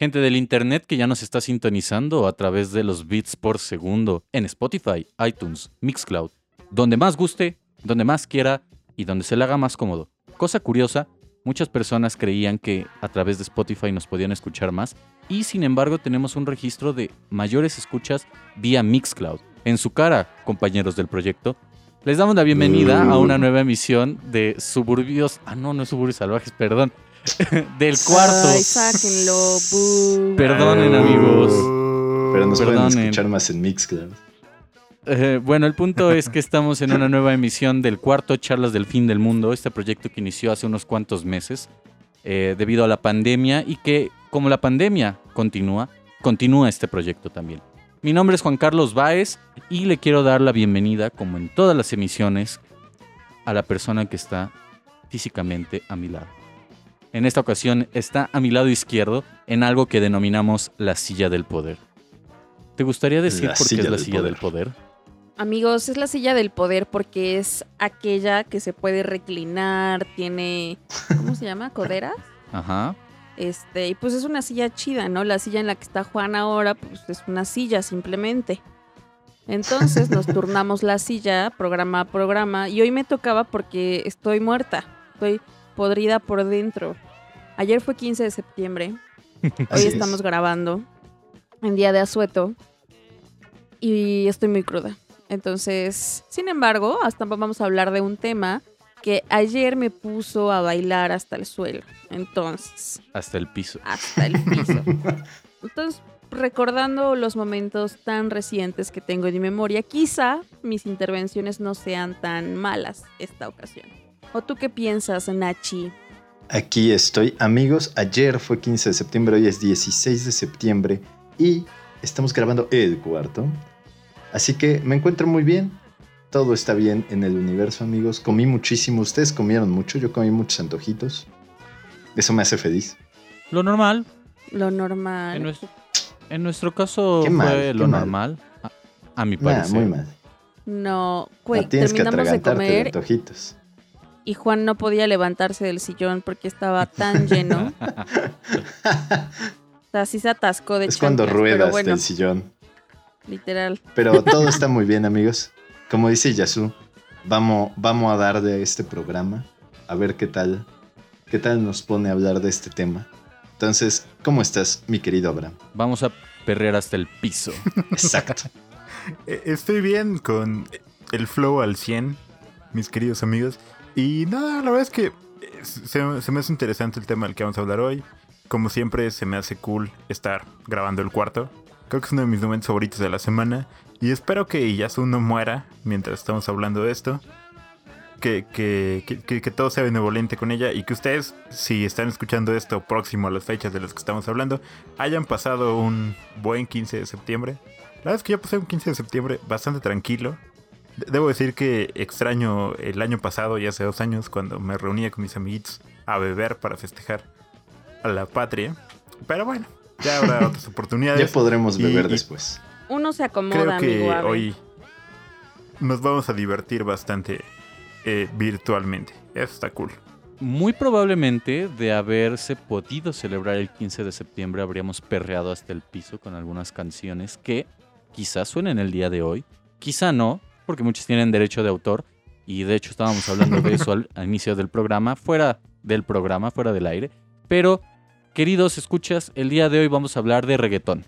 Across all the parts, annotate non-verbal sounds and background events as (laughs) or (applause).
gente del internet que ya nos está sintonizando a través de los bits por segundo en Spotify, iTunes, Mixcloud, donde más guste, donde más quiera y donde se le haga más cómodo. Cosa curiosa, muchas personas creían que a través de Spotify nos podían escuchar más y sin embargo tenemos un registro de mayores escuchas vía Mixcloud. En su cara, compañeros del proyecto, les damos la bienvenida a una nueva emisión de Suburbios. Ah, no, no es Suburbios Salvajes, perdón. (laughs) del cuarto. Ay, sáquenlo. boo. Perdonen, amigos. Pero nos Perdonen. pueden escuchar más en Mixcloud. Eh, bueno, el punto es que estamos en una nueva emisión del cuarto Charlas del Fin del Mundo, este proyecto que inició hace unos cuantos meses eh, debido a la pandemia y que, como la pandemia continúa, continúa este proyecto también. Mi nombre es Juan Carlos Báez y le quiero dar la bienvenida, como en todas las emisiones, a la persona que está físicamente a mi lado. En esta ocasión está a mi lado izquierdo en algo que denominamos la silla del poder. ¿Te gustaría decir La por qué es la del silla poder. del poder? Amigos, es la silla del poder porque es aquella que se puede reclinar, tiene. ¿Cómo se llama? ¿Coderas? Ajá. Este, y pues es una silla chida, ¿no? La silla en la que está Juan ahora, pues es una silla simplemente. Entonces nos (laughs) turnamos la silla, programa a programa, y hoy me tocaba porque estoy muerta, estoy podrida por dentro. Ayer fue 15 de septiembre, (laughs) hoy Así es. estamos grabando en día de asueto y estoy muy cruda. Entonces, sin embargo, hasta vamos a hablar de un tema que ayer me puso a bailar hasta el suelo. Entonces, Hasta el piso. hasta el piso. (laughs) Entonces, recordando los momentos tan recientes que tengo en mi memoria, quizá mis intervenciones no sean tan malas esta ocasión. ¿O tú qué piensas, Nachi? Aquí estoy. Amigos, ayer fue 15 de septiembre, hoy es 16 de septiembre y estamos grabando el cuarto. Así que me encuentro muy bien. Todo está bien en el universo, amigos. Comí muchísimo. Ustedes comieron mucho. Yo comí muchos antojitos. Eso me hace feliz. Lo normal. Lo En normal. nuestro, en nuestro caso Qué fue lo mal. normal. A, a mi Nah, parecer. muy mal. No, No güey, tienes que terminamos de atragantarte de comer antojitos. Y Juan no podía levantarse del sillón porque estaba tan lleno. (laughs) O sea, sí se atascó de Es cuando ruedas bueno, del sillón. literal. Pero (laughs) todo está muy bien, amigos. Como dice Yasu, vamos, vamos a dar de este programa. A ver qué tal, qué tal nos pone a hablar de este tema. Entonces, ¿cómo estás, mi querido Abraham? Vamos a perrear hasta el piso. (laughs) Exacto. Eh, Estoy bien con el flow al 100, mis queridos amigos. Y nada, la verdad es que eh, se, me hace interesante el tema del que vamos a hablar hoy. Como siempre, se me hace cool estar grabando el cuarto. Creo que es uno de mis momentos favoritos de la semana. Y espero que Yasu no muera mientras estamos hablando de esto. Que, que, que- que todo sea benevolente con ella y que ustedes, si están escuchando esto próximo a las fechas de las que estamos hablando, hayan pasado un buen 15 de septiembre. La verdad es que yo pasé un 15 de septiembre bastante tranquilo. De- Debo decir que extraño el año pasado, ya hace dos años, cuando me reunía con mis amiguitos a beber para festejar a la patria. Pero bueno, ya habrá (laughs) otras oportunidades. Ya podremos beber y después. Uno se acomoda, Creo que amigo. hoy nos vamos a divertir bastante eh, virtualmente. Eso está cool. Muy probablemente de haberse podido celebrar el 15 de septiembre habríamos perreado hasta el piso con algunas canciones que quizás suenen el día de hoy, quizá no, porque muchos tienen derecho de autor y de hecho estábamos hablando de eso (laughs) al, al inicio del programa, fuera del programa, fuera del aire. Pero, queridos escuchas, el día de hoy vamos a hablar de reggaetón.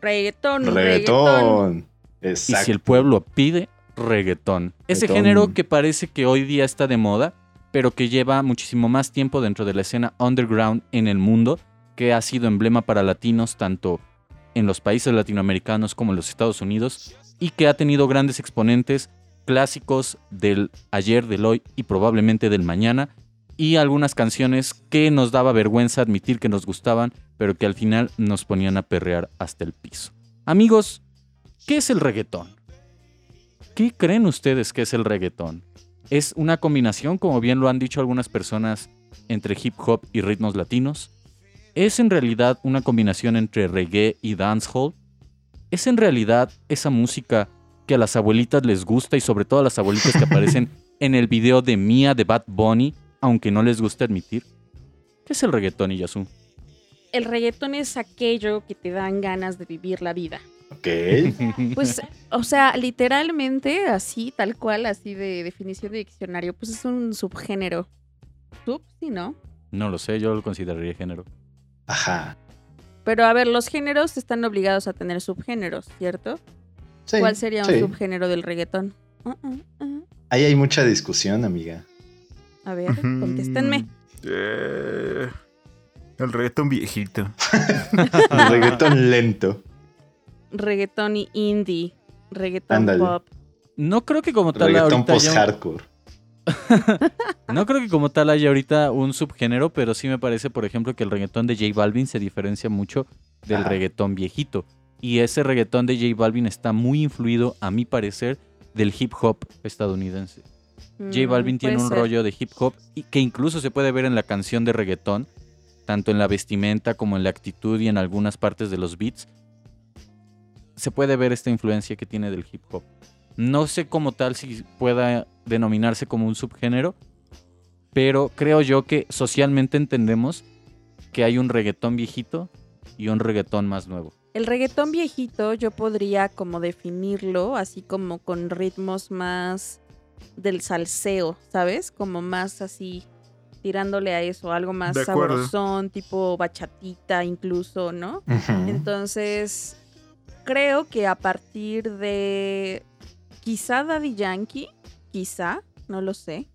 Reggaetón, reggaetón. Reggaetón. Y Exacto. si el pueblo pide, reggaetón. Ese Reggaetón. género que parece que hoy día está de moda, pero que lleva muchísimo más tiempo dentro de la escena underground en el mundo, que ha sido emblema para latinos tanto en los países latinoamericanos como en los Estados Unidos, y que ha tenido grandes exponentes clásicos del ayer, del hoy y probablemente del mañana, y algunas canciones que nos daba vergüenza admitir que nos gustaban, pero que al final nos ponían a perrear hasta el piso. Amigos, ¿Qué es el reggaetón? ¿Qué creen ustedes que es el reggaetón? ¿Es una combinación, como bien lo han dicho algunas personas, entre hip hop y ritmos latinos? ¿Es en realidad una combinación entre reggae y dancehall? ¿Es en realidad esa música que a las abuelitas les gusta y sobre todo a las abuelitas que aparecen (laughs) en el video de Mia de Bad Bunny, aunque no les guste admitir? ¿Qué es el reggaetón, Iyasu? el reggaetón es aquello que te dan ganas de vivir la vida. Ok. (laughs) Pues, o sea, literalmente así, tal cual, así de definición de diccionario, pues es un subgénero. ¿Sub? Sí, ¿no? no lo sé, yo lo consideraría género. Ajá. Pero a ver, los géneros están obligados a tener subgéneros, ¿cierto? Sí, ¿Cuál sería un sí. subgénero del reggaetón? Uh, uh, uh. Ahí hay mucha discusión, amiga. A ver, contéstenme. Eh, el reggaetón viejito. (laughs) El reggaetón lento. Reggaetón y indie. Reggaetón Ándale. pop. No creo que como tal Reggaetón ahorita haya- post-hardcore. (laughs) No creo que como tal haya ahorita un subgénero, pero sí me parece, por ejemplo, que el reggaetón de J Balvin se diferencia mucho del reggaetón viejito. Y ese reggaetón de J Balvin está muy influido, a mi parecer, del hip hop estadounidense. J Mm, Balvin tiene un ser. rollo de hip hop y que incluso se puede ver en la canción de reggaetón, tanto en la vestimenta como en la actitud y en algunas partes de los beats. Se puede ver esta influencia que tiene del hip hop. No sé como tal si pueda denominarse como un subgénero, pero creo yo que socialmente entendemos que hay un reggaetón viejito y un reggaetón más nuevo. El reggaetón viejito yo podría como definirlo así como con ritmos más del salseo, ¿sabes? Como más así tirándole a eso, algo más sabrosón, tipo bachatita incluso, ¿no? Entonces, creo que a partir de quizá Daddy Yankee, quizá, no lo sé,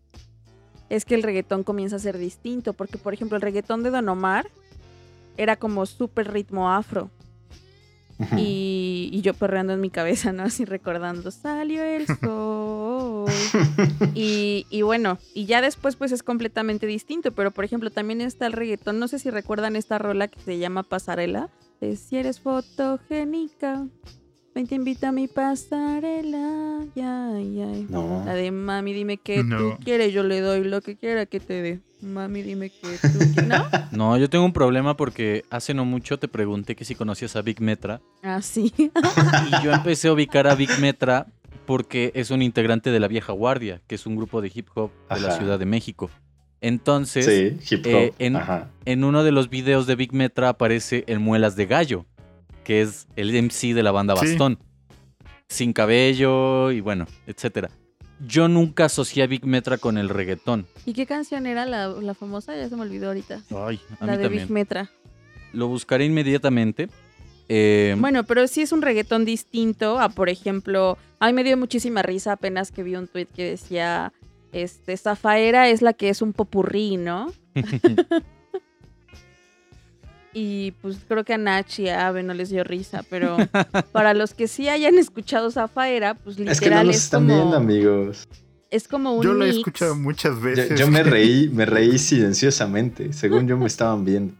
es que el reggaetón comienza a ser distinto, porque por ejemplo el reggaetón de Don Omar era como súper ritmo afro y, y yo perreando en mi cabeza, ¿no? Así recordando, salió el sol. (laughs) Y, y bueno, y ya después pues es completamente distinto, pero por ejemplo también está el reggaetón, no sé si recuerdan esta rola que se llama Pasarela, de si eres fotogénica, ven te invito a mi pasarela, ya, ya. No. La de mami dime que No. tú quieres, yo le doy lo que quiera que te dé. Mami dime que tú quieres, (laughs) ¿no? No, yo tengo un problema porque hace no mucho te pregunté que si conocías a Big Metra Así. (laughs) y yo empecé a ubicar a Big Metra porque es un integrante de la Vieja Guardia, que es un grupo de hip hop de la. Ciudad de México. Entonces, Sí, hip hop. eh, en- Ajá. en uno de los videos de Big Metra aparece el Muelas de Gallo, que es el MC de la banda Sí. Bastón. Sin cabello y bueno, etcétera. Yo nunca asocié a Big Metra con el reggaetón. ¿Y qué canción era la, la famosa? Ya se me olvidó ahorita. Ay, a la mí de también. Big Metra. Lo buscaré inmediatamente. Eh, Bueno, pero sí es un reggaetón distinto a, por ejemplo, a mí me dio muchísima risa apenas que vi un tweet que decía, este, Zafaera es la que es un popurrí, ¿no? (laughs) Y pues creo que a Nach y a Ave no les dio risa, pero (laughs) para los que sí hayan escuchado Zafaera, pues literal Es que no nos es están como, viendo, amigos. es como un Yo lo he mix. escuchado muchas Yo, veces. yo me reí, me reí (laughs) silenciosamente. Según yo me estaban viendo.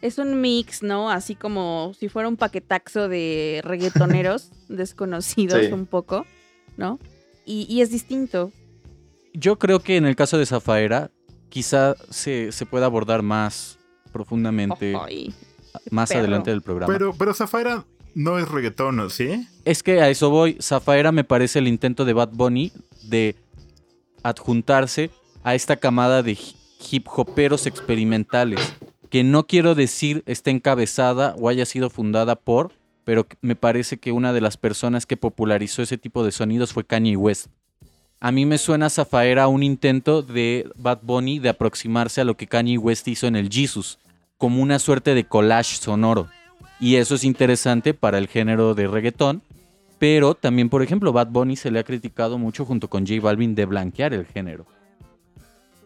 Es un mix, ¿no? Así como si fuera un paquetaxo de reggaetoneros (laughs) desconocidos Sí. un poco, ¿no? Y, y es distinto. Yo creo que en el caso de Zafaera, quizá se, se pueda abordar más profundamente más perro. adelante del programa. Pero, pero Zafaira no es reggaetón, ¿o ¿sí? Es que a eso voy. Zafaera me parece el intento de Bad Bunny de adjuntarse a esta camada de hi- hip hoperos experimentales. Que no quiero decir esté encabezada o haya sido fundada por, pero me parece que una de las personas que popularizó ese tipo de sonidos fue Kanye West. A mí me suena Zafaera un intento de Bad Bunny de aproximarse a lo que Kanye West hizo en el Jesus, como una suerte de collage sonoro. Y eso es interesante para el género de reggaetón, pero también, por ejemplo, Bad Bunny se le ha criticado mucho junto con J Balvin de blanquear el género.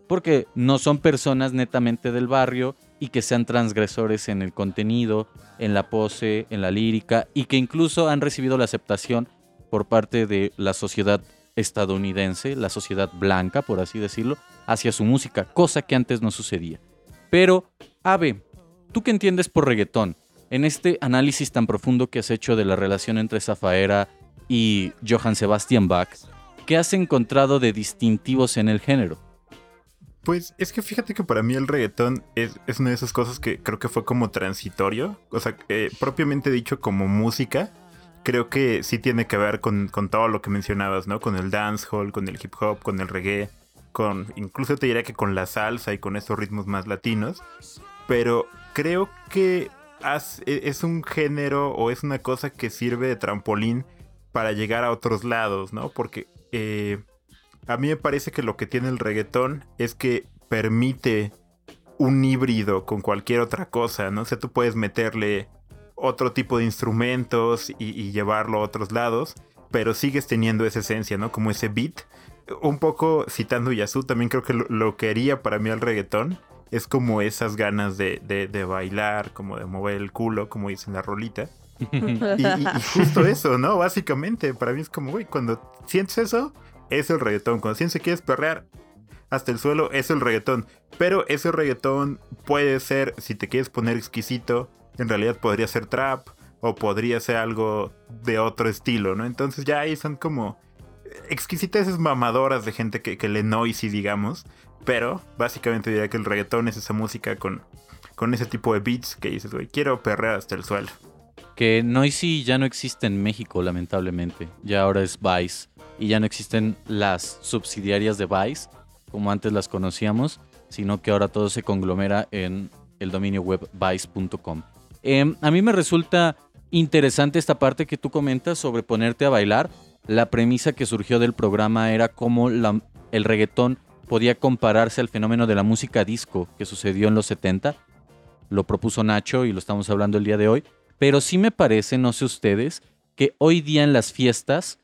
Porque no son personas netamente del barrio y que sean transgresores en el contenido, en la pose, en la lírica y que incluso han recibido la aceptación por parte de la sociedad estadounidense, la sociedad blanca, por así decirlo, hacia su música, cosa que antes no sucedía. Pero, Ave, ¿tú qué entiendes por reggaetón? En este análisis tan profundo que has hecho de la relación entre Zafaera y Johann Sebastian Bach, ¿qué has encontrado de distintivos en el género? Pues es que fíjate que para mí el reggaetón es, una de esas cosas que creo que fue como transitorio. O sea, eh, propiamente dicho como música, creo que sí tiene que ver con, con todo lo que mencionabas, ¿no? Con el dancehall, con el hip hop, con el reggae, con incluso te diría que con la salsa y con estos ritmos más latinos. Pero creo que e- es un género o es una cosa que sirve de trampolín para llegar a otros lados, ¿no? Porque eh, a mí me parece que lo que tiene el reggaetón es que permite un híbrido con cualquier otra cosa, ¿no? O sea, tú puedes meterle otro tipo de instrumentos y, llevarlo a otros lados, pero sigues teniendo esa esencia, ¿no? Como ese beat. Un poco citando Yasu, también creo que lo, lo que haría para mí el reggaetón es como esas ganas de, de- de bailar, como de mover el culo, como dice en la rolita. (laughs) Y, y- y justo eso, ¿no? Básicamente, para mí es como, güey, cuando sientes eso, es el reggaetón. Cuando sientes que quieres perrear hasta el suelo, es el reggaetón. Pero ese reggaetón puede ser, si te quieres poner exquisito, en realidad podría ser trap o podría ser algo de otro estilo, ¿no? Entonces ya ahí son como exquisiteces mamadoras de gente que, que le noisy, digamos. Pero básicamente diría que el reggaetón es esa música con, con ese tipo de beats que dices, güey, quiero perrear hasta el suelo. Que Noisy ya no existe en México, lamentablemente. Ya ahora es Vice. Y ya no existen las subsidiarias de Vice, como antes las conocíamos, sino que ahora todo se conglomera en el dominio web vice.com. Em, a mí me resulta interesante esta parte que tú comentas sobre ponerte a bailar. La premisa que surgió del programa era cómo el reggaetón podía compararse al fenómeno de la música disco que sucedió en los 70. Lo propuso Nacho y lo estamos hablando el día de hoy. Pero sí me parece, no sé ustedes, que hoy día en las fiestas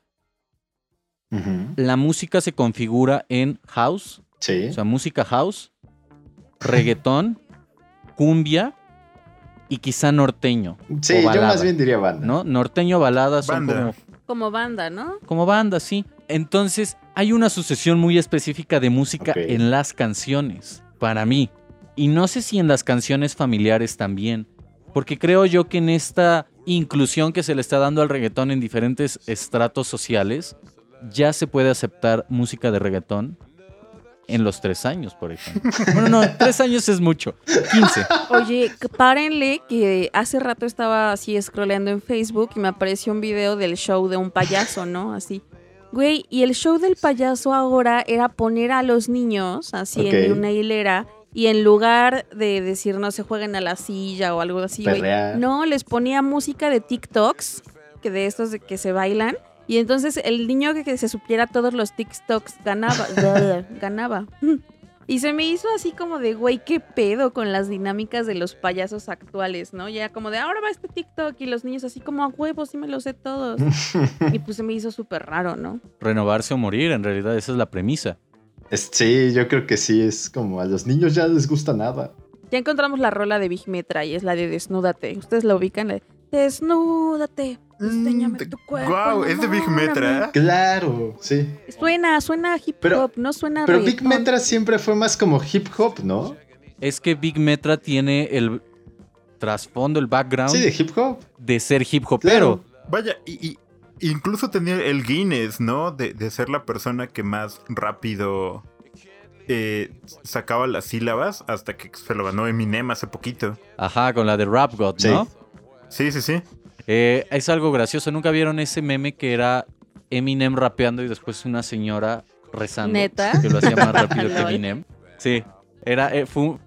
la música se configura en house, Sí. o sea, música house, reggaetón, (laughs) cumbia y quizá norteño, Sí, o yo más bien diría banda. ¿no? Norteño, balada son Banda. como, Como banda, ¿no? como banda, sí. Entonces, hay una sucesión muy específica de música en las canciones, para mí. Y no sé si en las canciones familiares también. Porque creo yo que en esta inclusión que se le está dando al reggaetón en diferentes estratos sociales, ya se puede aceptar música de reggaetón en los tres años, por ejemplo. (laughs) Bueno, no, tres años es mucho. 15. Oye, párenle que hace rato estaba así scrolleando en Facebook y me apareció un video del show de un payaso, ¿no? Así. Güey, y el show del payaso ahora era poner a los niños así en una hilera y en lugar de decir no se jueguen a la silla o algo así, güey, no, les ponía música de TikToks, que de estos de que se bailan. Y entonces el niño que, que se supiera todos los TikToks ganaba. (laughs) ganaba. Y se me hizo así como de, güey, qué pedo con las dinámicas de los payasos actuales, ¿no? Ya como de, ahora va este TikTok y los niños así como a huevos, sí me los sé todos. (laughs) y pues se me hizo súper raro, ¿no? Renovarse o morir, en realidad esa es la premisa. Es- sí, yo creo que sí, es como a los niños ya les gusta nada. Ya encontramos la rola de Big Metra y es la de Desnúdate. Ustedes la ubican, la de Desnúdate, enséñame Mm, tu cuerpo. Guau, es de Big enamórame". Metra. Claro, sí. Suena, suena a hip hop, Pero- no suena a Pero Big. Metra siempre fue más como hip hop, ¿no? Es que Big Metra tiene el trasfondo, el background Sí, de hip hop. de ser hip hopero. Claro. Vaya, y, y incluso tenía el Guinness, ¿no? De, de ser la persona que más rápido eh, sacaba las sílabas hasta que se lo ganó Eminem hace poquito. Ajá, con la de Rap God. ¿no? Sí, sí, sí. Eh, es algo gracioso. ¿Nunca vieron ese meme que era Eminem rapeando y después una señora rezando? ¿Neta? Que lo hacía más rápido (laughs) que. Eminem. Sí, era, eh, fue, un,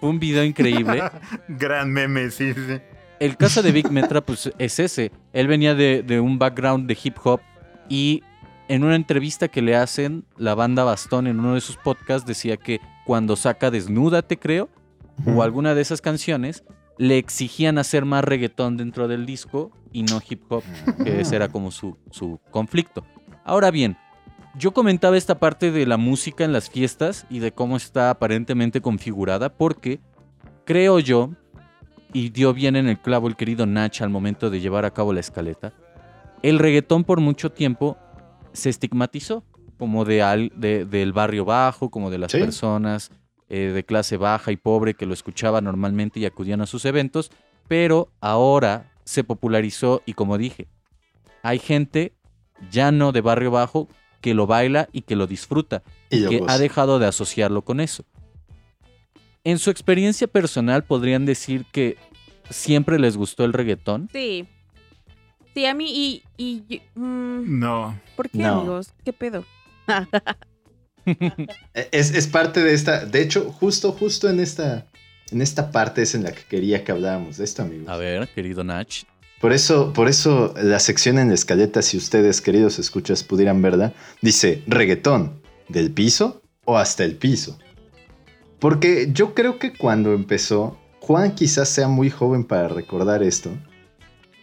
fue un video increíble. (laughs) Gran meme, sí, sí, sí. El caso de Big Metra, pues es ese. Él venía de, de un background de hip hop y en una entrevista que le hacen, la banda Bastón en uno de sus podcasts decía que cuando saca Desnúdate, creo, o alguna de esas canciones, le exigían hacer más reggaetón dentro del disco y no hip hop, que ese era como su, su conflicto. Ahora bien, yo comentaba esta parte de la música en las fiestas y de cómo está aparentemente configurada, porque creo yo, y dio bien en el clavo el querido Nach al momento de llevar a cabo la escaleta, el reggaetón por mucho tiempo se estigmatizó como de, al- de- del barrio bajo, como de las Sí. personas eh, de clase baja y pobre que lo escuchaban normalmente y acudían a sus eventos, pero ahora se popularizó y como dije, hay gente ya no de barrio bajo que lo baila y que lo disfruta Y que goza. ha dejado de asociarlo con eso. En su experiencia personal, podrían decir que siempre les gustó el reggaetón. Sí. Sí, a mí y... y y- mm, No. ¿Por qué, No. amigos? ¿Qué pedo? (laughs) (laughs) Es, es parte de esta. De hecho, justo, justo en esta. en esta parte es en la que quería que habláramos de esto, amigos. A ver, querido Nach. Por eso, por eso la sección en la escaleta, si ustedes, queridos escuchas, pudieran verla, dice reggaetón, del piso o hasta el piso. Porque yo creo que cuando empezó, Juan quizás sea muy joven para recordar esto,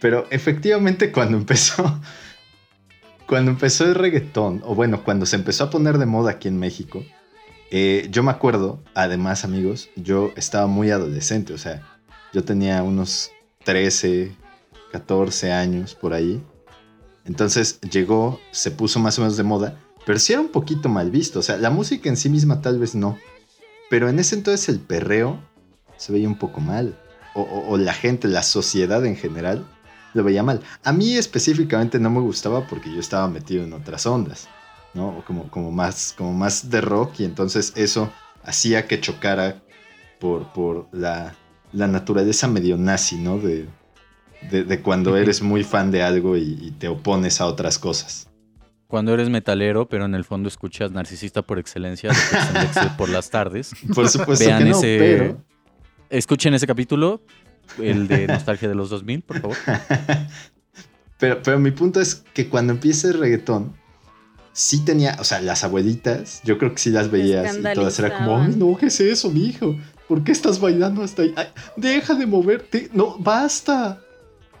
pero efectivamente cuando empezó, cuando empezó el reggaetón, o bueno, cuando se empezó a poner de moda aquí en México, eh, yo me acuerdo, además amigos, yo estaba muy adolescente, o sea, yo tenía unos 13, 14 años por ahí. Entonces llegó, se puso más o menos de moda, pero sí era un poquito mal visto. O sea, la música en sí misma tal vez no. Pero en ese entonces el perreo se veía un poco mal. O, o- o la gente, la sociedad en general, lo veía mal. A mí específicamente no me gustaba porque yo estaba metido en otras ondas, ¿no? Como, como, más, como más de rock y entonces eso hacía que chocara por, por la, la naturaleza medio nazi, ¿no? De, de, de cuando eres muy fan de algo y, y te opones a otras cosas. Cuando eres metalero, pero en el fondo escuchas narcisista por excelencia de por las tardes. Por supuesto Vean que no, ese. pero... Escuchen ese capítulo, el de Nostalgia de los 2000, por favor. (laughs) pero, pero mi punto es que cuando empieza el reggaetón, sí tenía, o sea, las abuelitas, yo creo que sí las veías y todas era como, ay, no, ¿qué es eso, mi hijo? ¿Por qué estás bailando hasta ahí? Ay, deja de moverte, no, basta.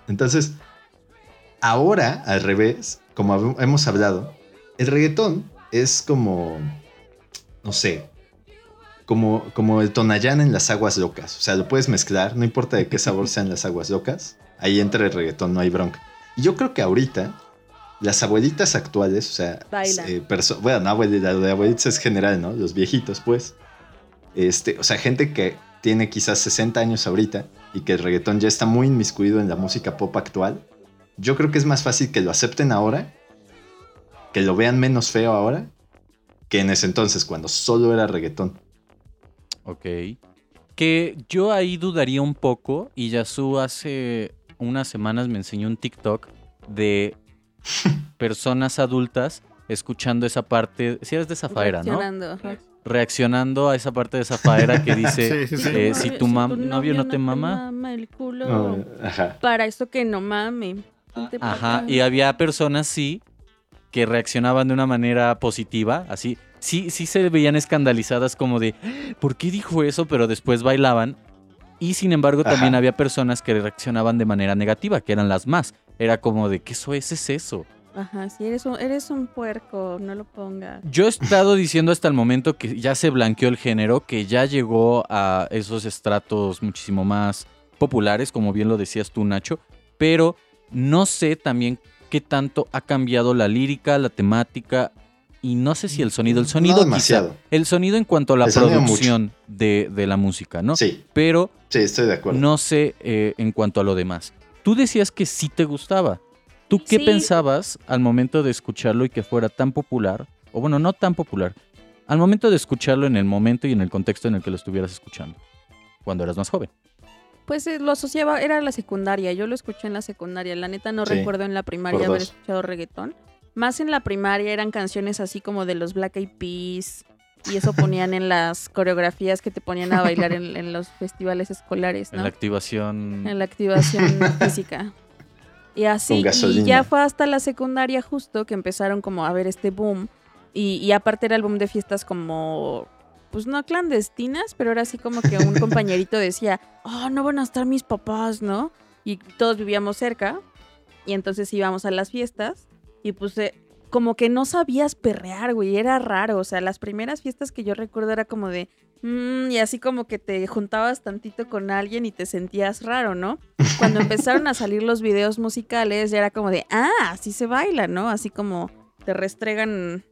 Entonces, ahora, al revés, como hemos hablado, el reggaetón es como, no sé, como, como el Tonayán en las aguas locas. O sea, lo puedes mezclar, no importa de qué sabor sean las aguas locas. Ahí entra el reggaetón, no hay bronca. Y yo creo que ahorita, las abuelitas actuales, o sea, eh, bueno, no, abuelita, lo de abuelitas es general, ¿no? Los viejitos, pues. Este, o sea, gente que tiene quizás 60 años ahorita y que el reggaetón ya está muy inmiscuido en la música pop actual. Yo creo que es más fácil que lo acepten ahora, que lo vean menos feo ahora, que en ese entonces, cuando solo era reggaetón. Ok. Que yo ahí dudaría un poco y Yasu hace unas semanas me enseñó un TikTok de (laughs) personas adultas escuchando esa parte, si eres de Zafaera, ¿no? Reaccionando, a esa parte de Zafaera que dice, (laughs) Sí, sí, sí. eh, si tu mam- novio no te mama, mama el culo. No. Para esto que no mame. Ajá, y había personas sí que reaccionaban de una manera positiva, así. Sí, sí se veían escandalizadas como de, ¿por qué dijo eso? Pero después bailaban. Y sin embargo también había personas que reaccionaban de manera negativa, que eran las más. Era como de, ¿qué eso es, es eso? Ajá, sí, eres un, eres un puerco, no lo pongas. Yo he estado diciendo hasta el momento que ya se blanqueó el género, que ya llegó a esos estratos muchísimo más populares, como bien lo decías tú, Nacho, pero no sé también qué tanto ha cambiado la lírica, la temática y no sé si el sonido, el sonido No quizá, demasiado. el sonido en cuanto a la El producción de, de la música, ¿no? Sí, Pero sí, estoy de acuerdo. no sé eh, en cuanto a lo demás. Tú decías que sí te gustaba. ¿Tú qué Sí. pensabas al momento de escucharlo y que fuera tan popular? O bueno, no tan popular. Al momento de escucharlo en el momento y en el contexto en el que lo estuvieras escuchando. Cuando eras más joven. Pues eh, lo asociaba, era la secundaria, yo lo escuché en la secundaria, la neta no Sí, recuerdo en la primaria haber escuchado reggaetón. Más en la primaria eran canciones así como de los Black Eyed Peas y eso ponían en las coreografías que te ponían a bailar en, en los festivales escolares, En la activación. En la activación (laughs) física. Y así, y ya fue hasta la secundaria justo que empezaron como a ver este boom. Y, y aparte era el boom de fiestas como, pues no clandestinas, pero era así como que un (laughs) compañerito decía, oh, no van a estar mis papás, ¿no? Y todos vivíamos cerca. Y entonces íbamos a las fiestas. Y pues eh, como que no sabías perrear, güey, era raro. O sea, las primeras fiestas que yo recuerdo era como de, "Mm", y así como que te juntabas tantito con alguien y te sentías raro, ¿no? Cuando (laughs) empezaron a salir los videos musicales, ya era como de, ah, así se baila, ¿no? Así como te restregan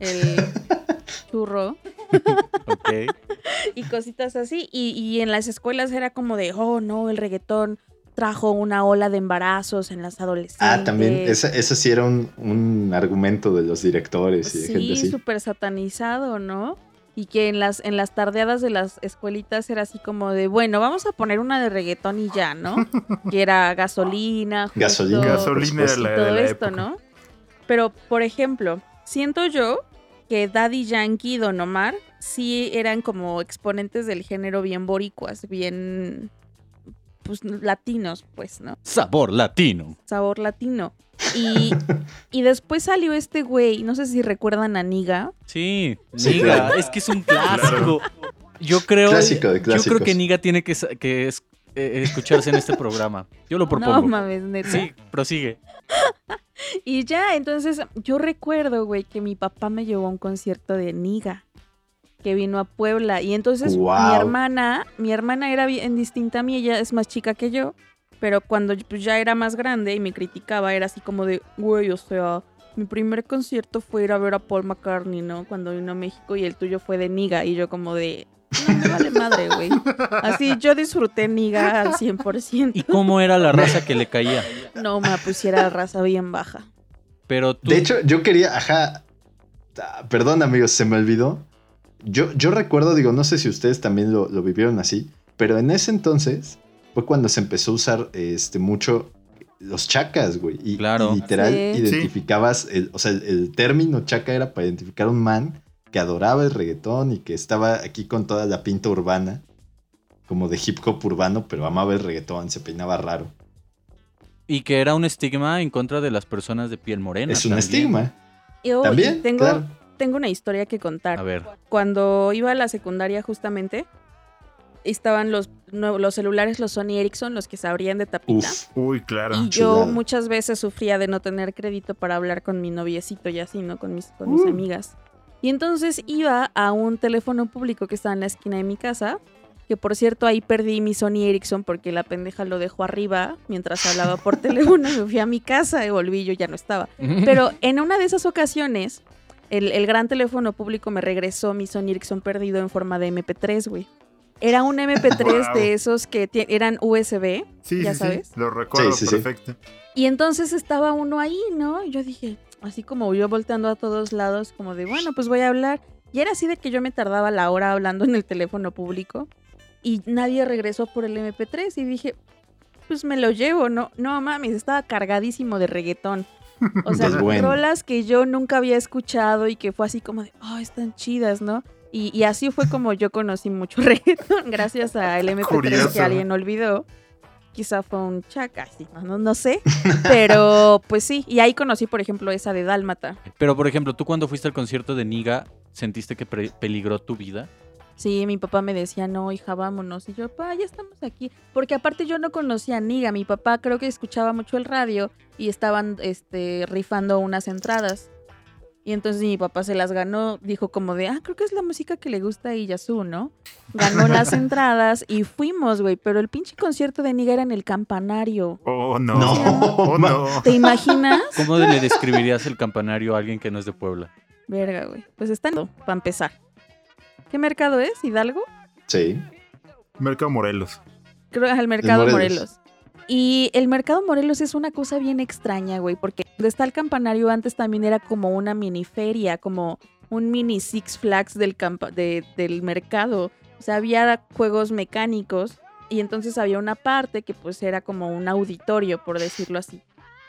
el (laughs) churro (laughs) y cositas así. Y, y en las escuelas era como de, oh, no, el reggaetón trajo una ola de embarazos en las adolescentes. Ah, también, eso sí era un, un argumento de los directores y de gente Sí, así. súper satanizado, ¿no? Y que en las, en las tardeadas de las escuelitas era así como de, bueno, vamos a poner una de reggaetón y ya, ¿no? (laughs) que era gasolina, justo, Gasolina. y Gasolina supuesto. la de todo la esto, época. ¿no? Pero, por ejemplo, siento yo que Daddy Yankee y Don Omar sí eran como exponentes del género bien boricuas, bien pues latinos, pues, ¿no? Sabor latino. Sabor latino. Y, y después salió este güey, no sé si recuerdan a Niga. Sí, Sí, Niga, claro. es que es un clásico. Yo creo, Clásico de yo creo que Niga tiene que, que es- eh, escucharse en este programa. Yo lo No propongo. mames, neta. sí, prosigue. (laughs) Y ya, entonces yo recuerdo, güey, que mi papá me llevó a un concierto de Niga, que vino a Puebla. Y entonces mi hermana, mi hermana era bien distinta a mí, ella es más chica que yo, pero cuando pues, ya era más grande y me criticaba, era así como de, güey, o sea, mi primer concierto fue ir a ver a Paul McCartney, ¿no? Cuando vino a México y el tuyo fue de Niga. Y yo como de, no me vale madre, güey. Así yo disfruté Niga al 100%. ¿Y cómo era la raza que le caía? No me pusiera raza bien baja. Pero tú. De hecho, yo quería, ajá. ah, Perdón, amigos, se me olvidó. Yo, yo recuerdo, digo, no sé si ustedes también lo, lo vivieron así, pero en ese entonces fue cuando se empezó a usar este, mucho los chacas, güey. Y, Claro. y literal Sí. identificabas, el, o sea, el, el término chaca era para identificar a un man que adoraba el reggaetón y que estaba aquí con toda la pinta urbana, como de hip hop urbano, pero amaba el reggaetón, se peinaba raro. Y que era un estigma en contra de las personas de piel morena. es un también. estigma. Y, oh, y También, tengo, claro. Tengo una historia que contar. A ver. Cuando iba a la secundaria justamente, estaban los, los celulares, los Sony Ericsson, los que se abrían de tapita. Uf, Uy, claro. Y yo chulada. muchas veces sufría de no tener crédito para hablar con mi noviecito y así, ¿no? Con mis, con mis Uh. amigas. Y entonces iba a un teléfono público que estaba en la esquina de mi casa, que por cierto ahí perdí mi Sony Ericsson porque la pendeja lo dejó arriba mientras hablaba por (laughs) teléfono. Me fui a mi casa y volví y yo ya no estaba. (laughs) Pero en una de esas ocasiones, el, el gran teléfono público me regresó mi Sony Ericsson perdido en forma de MP3, güey. Era un MP3 Wow. de esos que eran USB, Sí, ya sí, sabes. sí. Lo recuerdo Sí, sí, sí. perfecto. Y entonces estaba uno ahí, ¿no? Y yo dije, así como yo volteando a todos lados, como de, bueno, pues voy a hablar. Y era así de que yo me tardaba la hora hablando (laughs) en el teléfono público y nadie regresó por el MP3 y dije, pues me lo llevo, no, no mames, estaba cargadísimo de reggaetón. O sea, bueno. rolas que yo nunca había escuchado y que fue así como de, oh, están chidas, ¿no? Y, y así fue como yo conocí mucho (laughs) reggaetón, gracias al MP3 que alguien olvidó. Quizá fue un chaca, sí, no, no, sé. Pero (laughs) pues sí, y ahí conocí, por ejemplo, esa de Dálmata. Pero, por ejemplo, tú cuando fuiste al concierto de Niga, ¿sentiste que peligró tu vida? Sí, mi papá me decía, no, hija, vámonos. Y yo, pa, ya estamos aquí. Porque aparte yo no conocía a Niga. Mi papá creo que escuchaba mucho el radio y estaban este, rifando unas entradas. Y entonces mi papá se las ganó. Dijo como de, ah, creo que es la música que le gusta a Iyasu, ¿no? Ganó (laughs) las entradas y fuimos, güey. Pero el pinche concierto de Niga era en el campanario. Oh, no. No, (laughs) Oh, no. ¿Te imaginas? ¿Cómo le describirías el campanario a alguien que no es de Puebla? Verga, güey. Pues está en... para empezar. ¿Qué mercado es? ¿Hidalgo? Sí. Mercado Morelos. Creo al mercado Morelos. Morelos. Y el mercado Morelos es una cosa bien extraña, güey, porque donde está el campanario antes también era como una mini feria, como un mini Six Flags del, campa- de- del mercado. O sea, había juegos mecánicos y entonces había una parte que pues era como un auditorio, por decirlo así.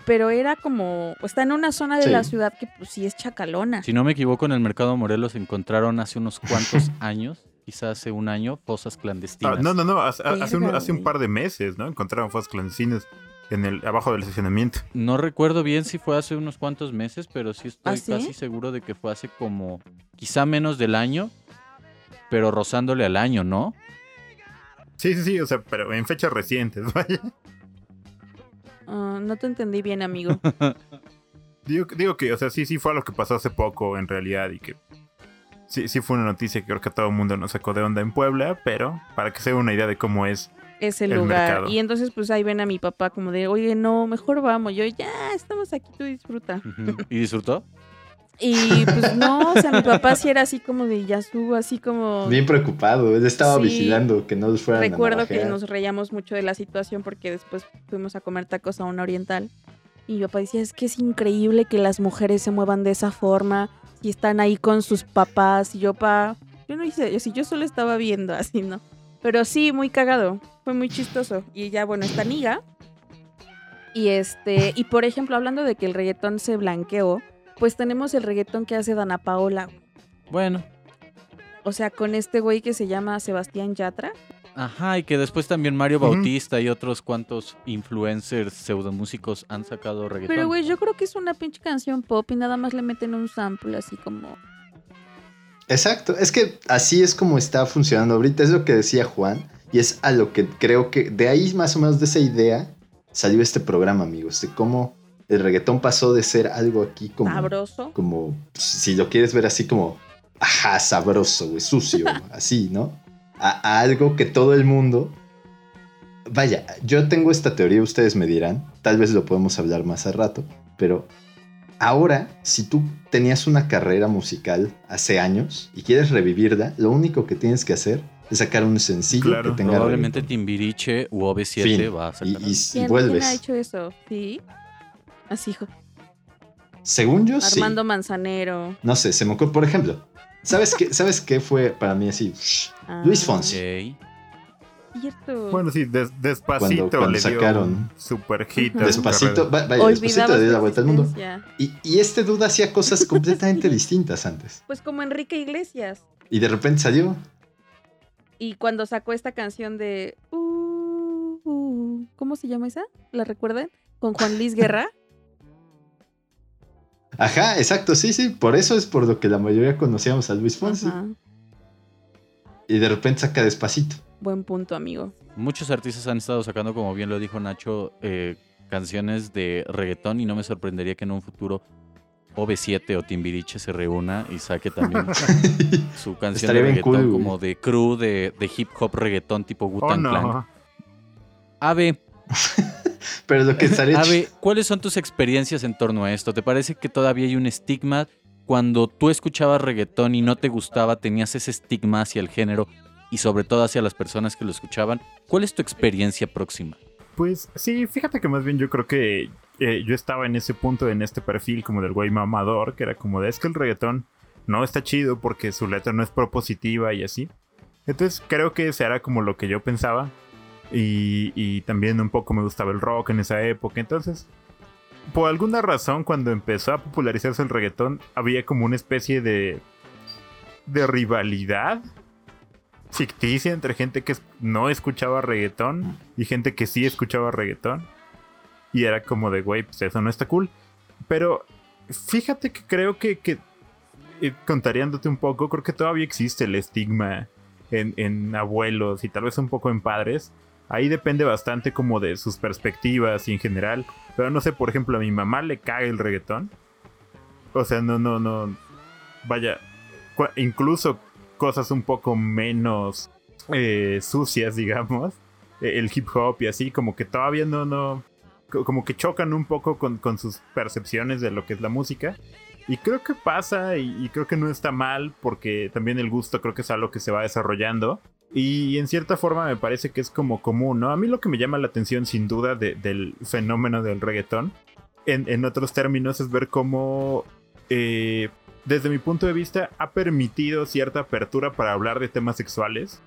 Pero era como, está en una zona de Sí. la ciudad que pues sí es chacalona. Si no me equivoco, en el mercado Morelos encontraron hace unos cuantos (laughs) años, quizás hace un año, fosas Ah, clandestinas. no, no, no. Hace, hace un, hace un par de meses, ¿no? Encontraron fosas clandestinas en el, abajo del estacionamiento. No recuerdo bien si fue hace unos cuantos meses, pero sí estoy ¿Ah, sí? casi seguro de que fue hace como quizá menos del año, pero rozándole al año, ¿no? Sí, sí, sí. O sea, pero en fechas recientes, (laughs) vaya. Ah, no te entendí bien, amigo. (laughs) Digo, digo que, o sea, sí, sí fue lo que pasó hace poco en realidad y que sí, sí fue una noticia que creo que todo el mundo nos sacó de onda en Puebla, pero para que se den una idea de cómo es. ese El lugar. mercado. Y entonces pues ahí ven a mi papá como de, oye, no, mejor vamos. Yo, ya, estamos aquí, tú disfruta. ¿Y disfrutó? Y pues no, o sea, mi papá sí era así como de Yasu, así como... Bien preocupado. Él estaba Sí. vigilando que no los fueran a Recuerdo que nos reíamos mucho de la situación porque después fuimos a comer tacos a una oriental. Y mi papá decía, es que es increíble que las mujeres se muevan de esa forma y están ahí con sus papás. Y yo, pa, yo no hice, si yo solo estaba viendo así, ¿no? Pero sí, muy cagado, fue muy chistoso. Y ya, bueno, esta amiga. Y este, y por ejemplo, hablando de que el reggaetón se blanqueó, pues tenemos el reggaetón que hace Dana Paola. Bueno, O sea, con este güey que se llama Sebastián Yatra. Ajá, y que después también Mario. Bautista y otros cuantos influencers pseudomúsicos han sacado reggaetón. Pero, güey, yo creo que es una pinche canción pop y nada más le meten un sample así como. Exacto, es que así es como está funcionando ahorita, es lo que decía Juan, y es a lo que creo que de ahí más o menos de esa idea salió este programa, amigos, de cómo el reggaetón pasó de ser algo aquí como, Sabroso. como si lo quieres ver así como, ajá, sabroso, güey, sucio, (laughs) así, ¿no? A, a algo que todo el mundo... Vaya, yo tengo esta teoría, ustedes me dirán, tal vez lo podemos hablar más al rato, pero ahora, si tú tenías una carrera musical hace años y quieres revivirla, lo único que tienes que hacer es sacar un sencillo Claro, que tenga Probablemente reggaetón. Timbiriche u OV7 Fin. va a sacar. y, y- y ¿Quién, quién vuelves. ha hecho eso? Sí. Así, hijo. Según yo, sí. Armando Manzanero. No sé, se me ocurre, por ejemplo, ¿sabes qué, ¿sabes qué fue para mí así? Ah, Luis Fonsi. Ok. Cierto. Bueno, sí, des- despacito Cuando- cuando le sacaron- super hit. Despacito, va- vaya, despacito le dio la vuelta al mundo. Y, y este duda hacía cosas completamente (laughs) distintas antes. Pues como Enrique Iglesias. Y de repente salió. Y cuando sacó esta canción de. uh, uh, ¿Cómo se llama esa? ¿La recuerdan? Con Juan Luis Guerra. Ajá, exacto, sí, sí. Por eso es por lo que la mayoría conocíamos a Luis Fonsi. Ajá. Y de repente saca despacito. Buen punto, amigo. Muchos artistas han estado sacando, como bien lo dijo Nacho, eh, canciones de reggaetón y no me sorprendería que en un futuro OV7 o Timbiriche se reúna y saque también (laughs) su canción Estaría de reggaetón cool, como de crew de, de hip hop reggaetón tipo Oh, Wu-Tang Clan. Ave, Pero lo que estaría (laughs) Ave, ¿cuáles son tus experiencias en torno a esto? ¿Te parece que todavía hay un estigma? Cuando tú escuchabas reggaetón y no te gustaba, tenías ese estigma hacia el género y sobre todo hacia las personas que lo escuchaban. ¿Cuál es tu experiencia próxima? Pues sí, fíjate que más bien yo creo que eh, yo estaba en ese punto, en este perfil como del güey mamador, que era como de es que el reggaetón no está chido porque su letra no es propositiva y así. Entonces creo que ese era como lo que yo pensaba. Y, también un poco me gustaba el rock en esa época. Entonces, por alguna razón, cuando empezó a popularizarse el reggaetón, había como una especie de, de rivalidad ficticia entre gente que no escuchaba reggaetón y gente que sí escuchaba reggaetón. Y era como de, güey, pues eso no está cool. Pero fíjate que creo que, que eh, un poco, creo que todavía existe el estigma en, en abuelos y tal vez un poco en padres. Ahí depende bastante como de sus perspectivas y en general. Pero no sé, por ejemplo, a mi mamá le cae el reggaetón. O sea, no, no, no. Vaya, incluso cosas un poco menos eh, sucias, (laughs) digamos. eh, El hip hop y así, como que todavía no, no. co- Como que chocan un poco con, con sus percepciones de lo que es la música. Y creo que pasa y creo que no está mal porque también el gusto creo que es algo que se va desarrollando. Y en cierta forma me parece que es como común, ¿no? A mí lo que me llama la atención sin duda de- del fenómeno del reggaetón, en, en otros términos, es ver cómo, eh, desde mi punto de vista, ha permitido cierta apertura para hablar de temas sexuales,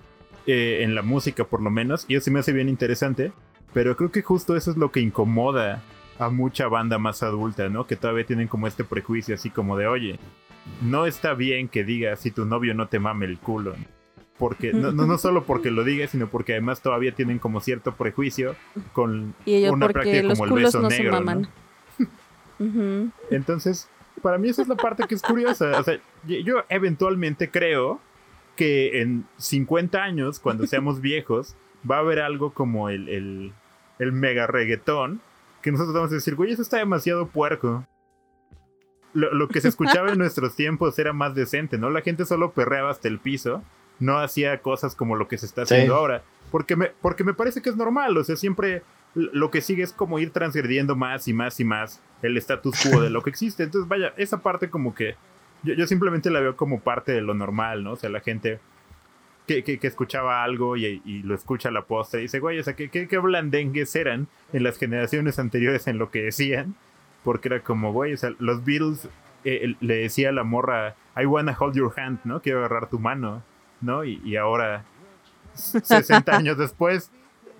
eh, en la música por lo menos, y eso me hace bien interesante, pero creo que justo eso es lo que incomoda a mucha banda más adulta, ¿no? Que todavía tienen como este prejuicio así como de, oye, no está bien que digas si tu novio no te mame el culo. Porque, no, no, no solo porque lo digas, sino porque además todavía tienen como cierto prejuicio con Y una práctica como el beso no negro, se ¿no? maman. Ujú. Entonces, para mí esa es la parte que es curiosa. O sea, yo eventualmente creo que en 50 años, cuando seamos (laughs) viejos, va a haber algo como el, el, el mega reggaetón, que nosotros vamos a decir, güey, eso está demasiado puerco. Lo, lo que se escuchaba en (laughs) nuestros tiempos era más decente, ¿no? La gente solo perreaba hasta el piso, no hacía cosas como lo que se está Sí. haciendo ahora. Porque me, porque me parece que es normal, o sea, siempre lo que sigue es como ir transgrediendo más y más y más el status quo de lo que existe. Entonces, vaya, esa parte como que yo, yo simplemente la veo como parte de lo normal, ¿no? O sea, la gente que, que- que escuchaba algo y, y lo escucha a la postre y dice, güey, o sea, ¿qué, qué, qué blandengues eran en las generaciones anteriores en lo que decían? Porque era como, güey, o sea, los Beatles eh, le decía a la morra, I wanna hold your hand, ¿no? Quiero agarrar tu mano, ¿no? Y, y ahora, 60 años después,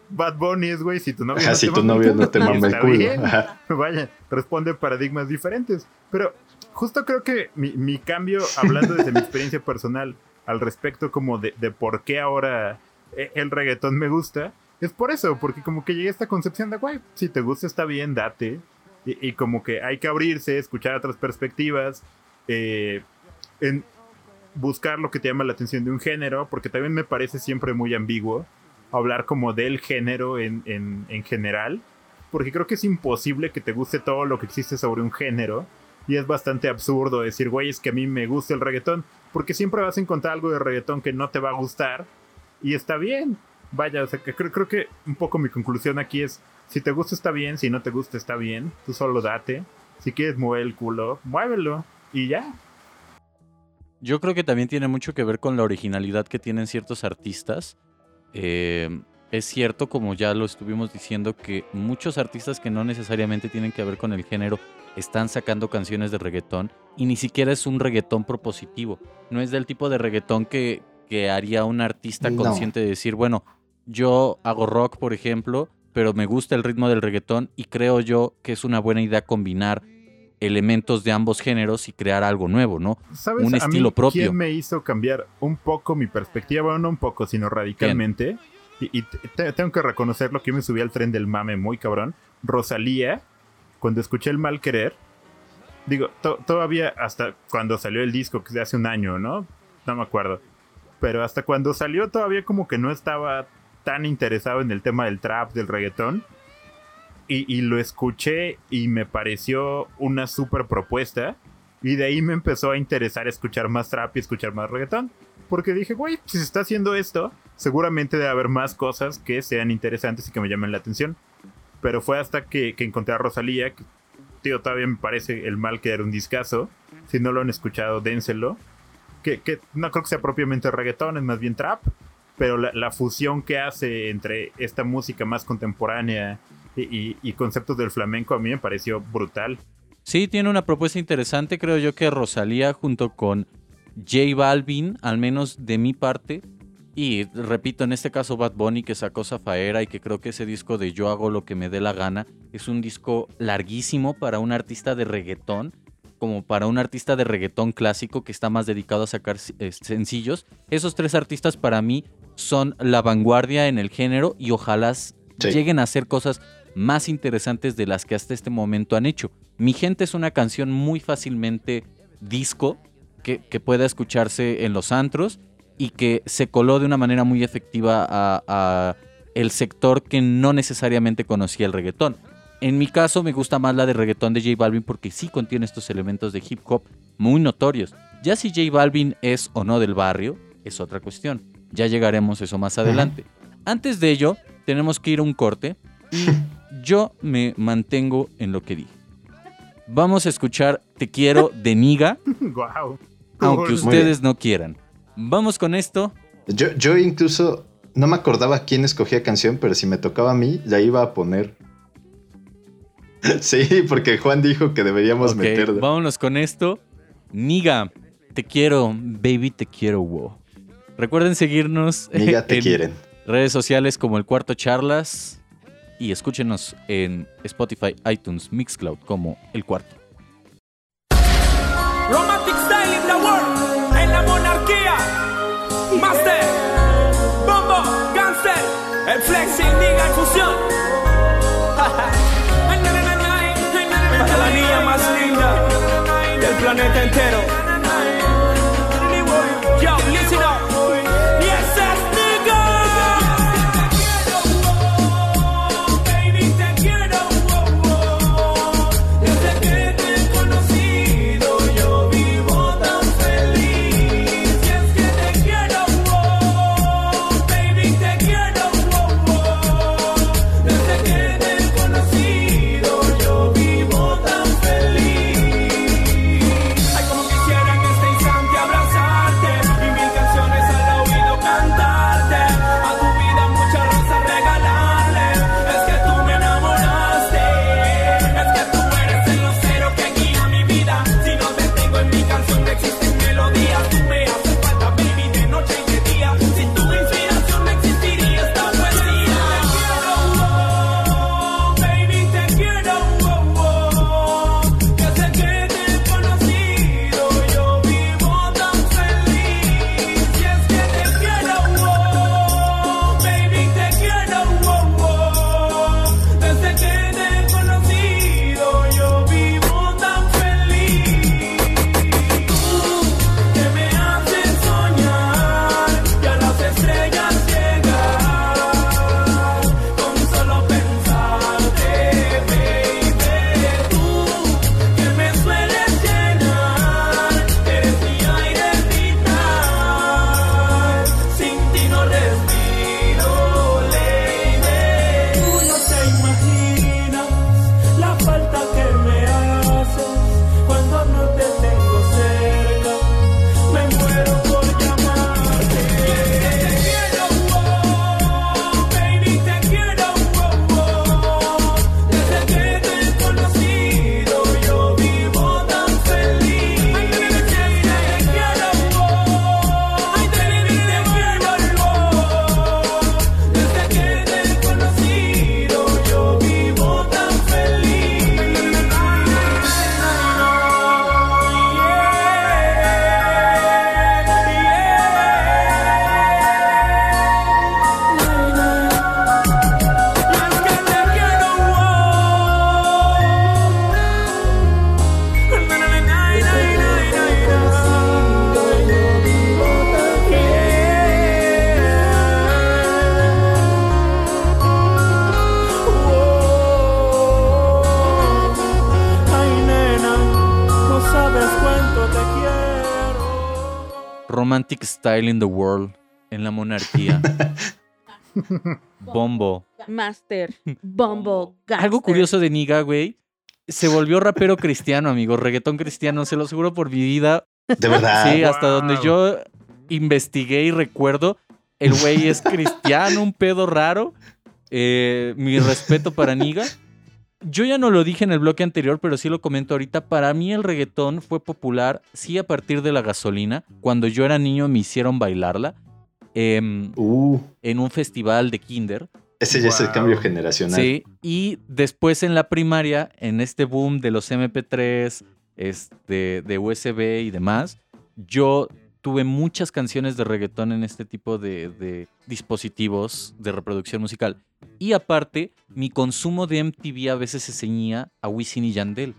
Bad Bunny es, güey, si tu novio Ajá, no si te tu novio no te (laughs) mama el culo. Ajá. Vaya, responde paradigmas diferentes. Pero justo creo que mi, mi cambio, hablando desde mi experiencia personal al respecto como de, de por qué ahora eh, el reggaetón me gusta, es por eso, porque como que llegué a esta concepción de, güey, si te gusta está bien, date. Y, y como que hay que abrirse, escuchar otras perspectivas, eh, en buscar lo que te llama la atención de un género, porque también me parece siempre muy ambiguo hablar como del género en, en, en general, porque creo que es imposible que te guste todo lo que existe sobre un género. Y es bastante absurdo decir, güey, es que a mí me gusta el reggaetón, porque siempre vas a encontrar algo de reggaetón que no te va a gustar, y está bien. Vaya, o sea, que creo, creo que un poco mi conclusión aquí es, si te gusta está bien, si no te gusta está bien, tú solo date. Si quieres mover el culo, muévelo y ya. Yo creo que también tiene mucho que ver con la originalidad que tienen ciertos artistas. Eh, es cierto, como ya lo estuvimos diciendo, que muchos artistas que no necesariamente tienen que ver con el género están sacando canciones de reggaetón y ni siquiera es un reggaetón propositivo. No es del tipo de reggaetón que, que haría un artista No. consciente de decir, bueno, yo hago rock, por ejemplo, pero me gusta el ritmo del reggaetón y creo yo que es una buena idea combinar elementos de ambos géneros y crear algo nuevo, ¿no? ¿Sabes? Un a estilo mí, propio. ¿Quién me hizo cambiar un poco mi perspectiva? Bueno, no un poco, sino radicalmente. Y, y te- tengo que reconocerlo que yo me subí al tren del mame muy cabrón. Rosalía, cuando escuché el mal querer, digo, to- todavía hasta cuando salió el disco, que es de hace un año, ¿no? No me acuerdo. Pero hasta cuando salió todavía como que no estaba tan interesado en el tema del trap, del reggaetón. Y, lo escuché y me pareció una súper propuesta. Y de ahí me empezó a interesar escuchar más trap y escuchar más reggaetón. Porque dije, güey, si se está haciendo esto, seguramente debe haber más cosas que sean interesantes y que me llamen la atención. Pero fue hasta que, encontré a Rosalía, que, tío, todavía me parece el mal que era un discazo. Si no lo han escuchado, dénselo. Que, que no creo que sea propiamente reggaetón, es más bien trap. Pero la fusión que hace entre esta música más contemporánea y, y- y conceptos del flamenco a mí me pareció brutal. Sí, tiene una propuesta interesante. Creo yo que Rosalía junto con J Balvin, al menos de mi parte, y repito, en este caso Bad Bunny que sacó Zafaera y que creo que ese disco de Yo hago lo que me dé la gana es un disco larguísimo para un artista de reggaetón, como para un artista de reggaetón clásico que está más dedicado a sacar eh, sencillos. Esos tres artistas para mí son la vanguardia en el género y ojalá Sí. lleguen a hacer cosas más interesantes de las que hasta este momento han hecho. Mi gente es una canción muy fácilmente disco que, que pueda escucharse en los antros y que se coló de una manera muy efectiva a, a el sector que no necesariamente conocía el reggaetón. En mi caso me gusta más la de reggaetón de J Balvin porque sí contiene estos elementos de hip hop muy notorios. Ya si J Balvin es o no del barrio es otra cuestión. Ya llegaremos a eso más adelante. Antes de ello, tenemos que ir a un corte y (laughs) yo me mantengo en lo que dije. Vamos a escuchar Te quiero de Niga, (laughs) wow. aunque ustedes no quieran. Vamos con esto. Yo, yo incluso no me acordaba quién escogía canción, pero si me tocaba a mí, la iba a poner. (laughs) Sí, porque Juan dijo que deberíamos Ok, meterla. vámonos con esto. Niga, te quiero, baby, te quiero, wow. Recuerden seguirnos Niga, te (laughs) en quieren. redes sociales como El Cuarto Charlas y escúchenos en Spotify, iTunes, Mixcloud como El Cuarto. Romantic style in the world, en la monarquía. Master, Bombo, Gangster, el flexing, diga en fusión. (laughs) Para la niña más linda del planeta entero. Style in the world, en la monarquía. (laughs) Bombo. Master, Bombo, Gangster. Algo curioso de Niga, güey. Se volvió rapero cristiano, amigo. Reggaetón cristiano, se lo aseguro por mi vida. De verdad. Sí, hasta donde yo investigué y recuerdo, el güey es cristiano, un pedo raro. Eh, mi respeto para Niga. Yo ya no lo dije en el bloque anterior, pero sí lo comento ahorita. Para mí el reggaetón fue popular, sí, a partir de la gasolina. Cuando yo era niño me hicieron bailarla em, Uh, en un festival de kinder. ese ya es el cambio generacional. Sí, y después en la primaria, en este boom de los MP3, este, de USB y demás, yo tuve muchas canciones de reggaetón en este tipo de, de dispositivos de reproducción musical. Y aparte, mi consumo de MTV a veces se ceñía a Wisin y Yandel.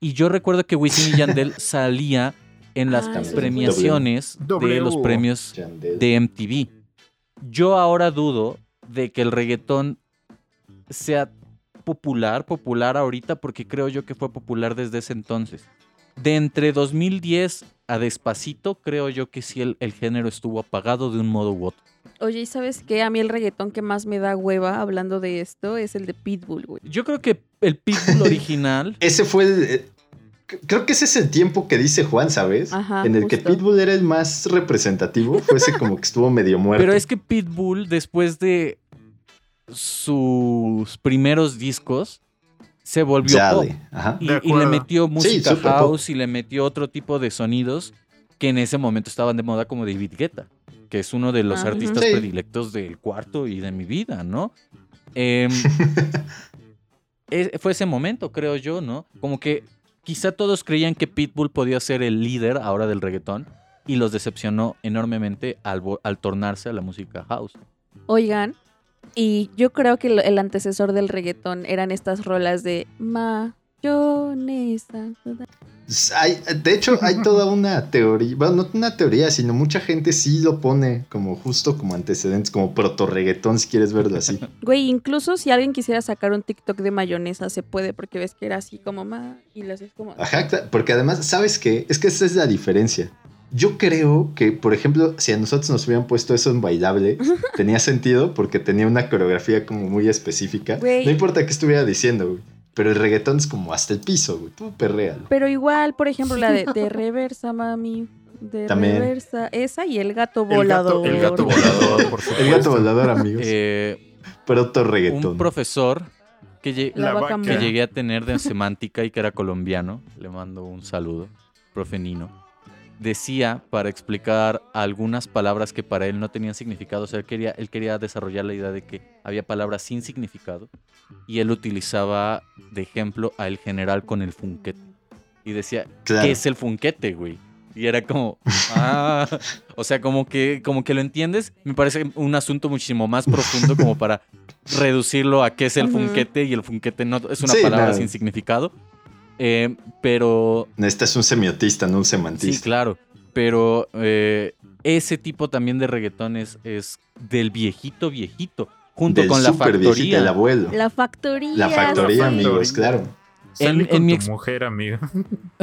Y yo recuerdo que Wisin y Yandel (laughs) salía en las Ah, premiaciones de W. los premios Yandel. de MTV. Yo ahora dudo de que el reggaetón sea popular, popular ahorita, porque creo yo que fue popular desde ese entonces. De entre 2010 a Despacito, creo yo que sí el, el género estuvo apagado de un modo u otro. Oye, ¿y sabes qué? A mí el reggaetón que más me da hueva hablando de esto es el de Pitbull, güey. Yo creo que el Pitbull original, (laughs) Ese fue el. eh, Creo que ese es el tiempo que dice Juan, ¿sabes? Ajá, en el que. Pitbull era el más representativo. Fue ese como que estuvo medio (laughs) muerto. pero es que Pitbull, después de sus primeros discos, se volvió pop. Ajá. Y, le metió música pop. house y le metió otro tipo de sonidos que en ese momento estaban de moda como David Guetta, que es uno de los Ah, artistas Sí. predilectos del cuarto y de mi vida, ¿no? Em, es- (laughs) fue ese momento, creo yo, ¿no? Como que quizá todos creían que Pitbull podía ser el líder ahora del reggaetón y los decepcionó enormemente al tornarse a la música house. Oigan, y yo creo que el antecesor del reggaetón eran estas rolas de mayonesa. Hay- de hecho, hay (laughs) toda una teoría, bueno, no una teoría, sino mucha gente sí lo pone como justo como antecedentes, como proto reggaetón, si quieres verlo así. (laughs) Güey, incluso si alguien quisiera sacar un TikTok de mayonesa, se puede, porque ves que era así como ma y las es como. Ajá, porque además, ¿sabes qué? Es que esa es la diferencia. Yo creo que, por ejemplo, si a nosotros nos hubieran puesto eso en bailable, (laughs) tenía sentido porque tenía una coreografía como muy específica. No importa qué estuviera diciendo, güey. Pero el reggaetón es como hasta el piso, güey. Tú perréalo. Pero igual, por ejemplo, la de, (laughs) de reversa, mami. De También. reversa. Esa y el gato El gato, volador. el gato volador, por supuesto. (laughs) El gato volador, amigos. Eh, Proto reggaetón. un profesor que, que llegué a tener de semántica y que era colombiano, le mando un saludo, profe Nino, decía para explicar algunas palabras que para él no tenían significado, o sea, él quería, él quería desarrollar la idea de que había palabras sin significado y él utilizaba de ejemplo a el general con el funquete. Y decía, Claro. ¿qué es el funquete, güey? Y era como, ah, o sea, como que, como que lo entiendes. Me parece un asunto muchísimo más profundo como para reducirlo a qué es el funquete y el funquete no es una Sí, palabra sin significado. Eh, pero Necesitas un semiotista, no un sí, semantista. claro. Pero eh, ese tipo también de reggaetón es, es del viejito viejito, junto Del con la factoría. el abuelo. La factoría. La factoría, La amigos, factoría. claro. Salí En- con en mi tu ex- mujer, amigo. (laughs)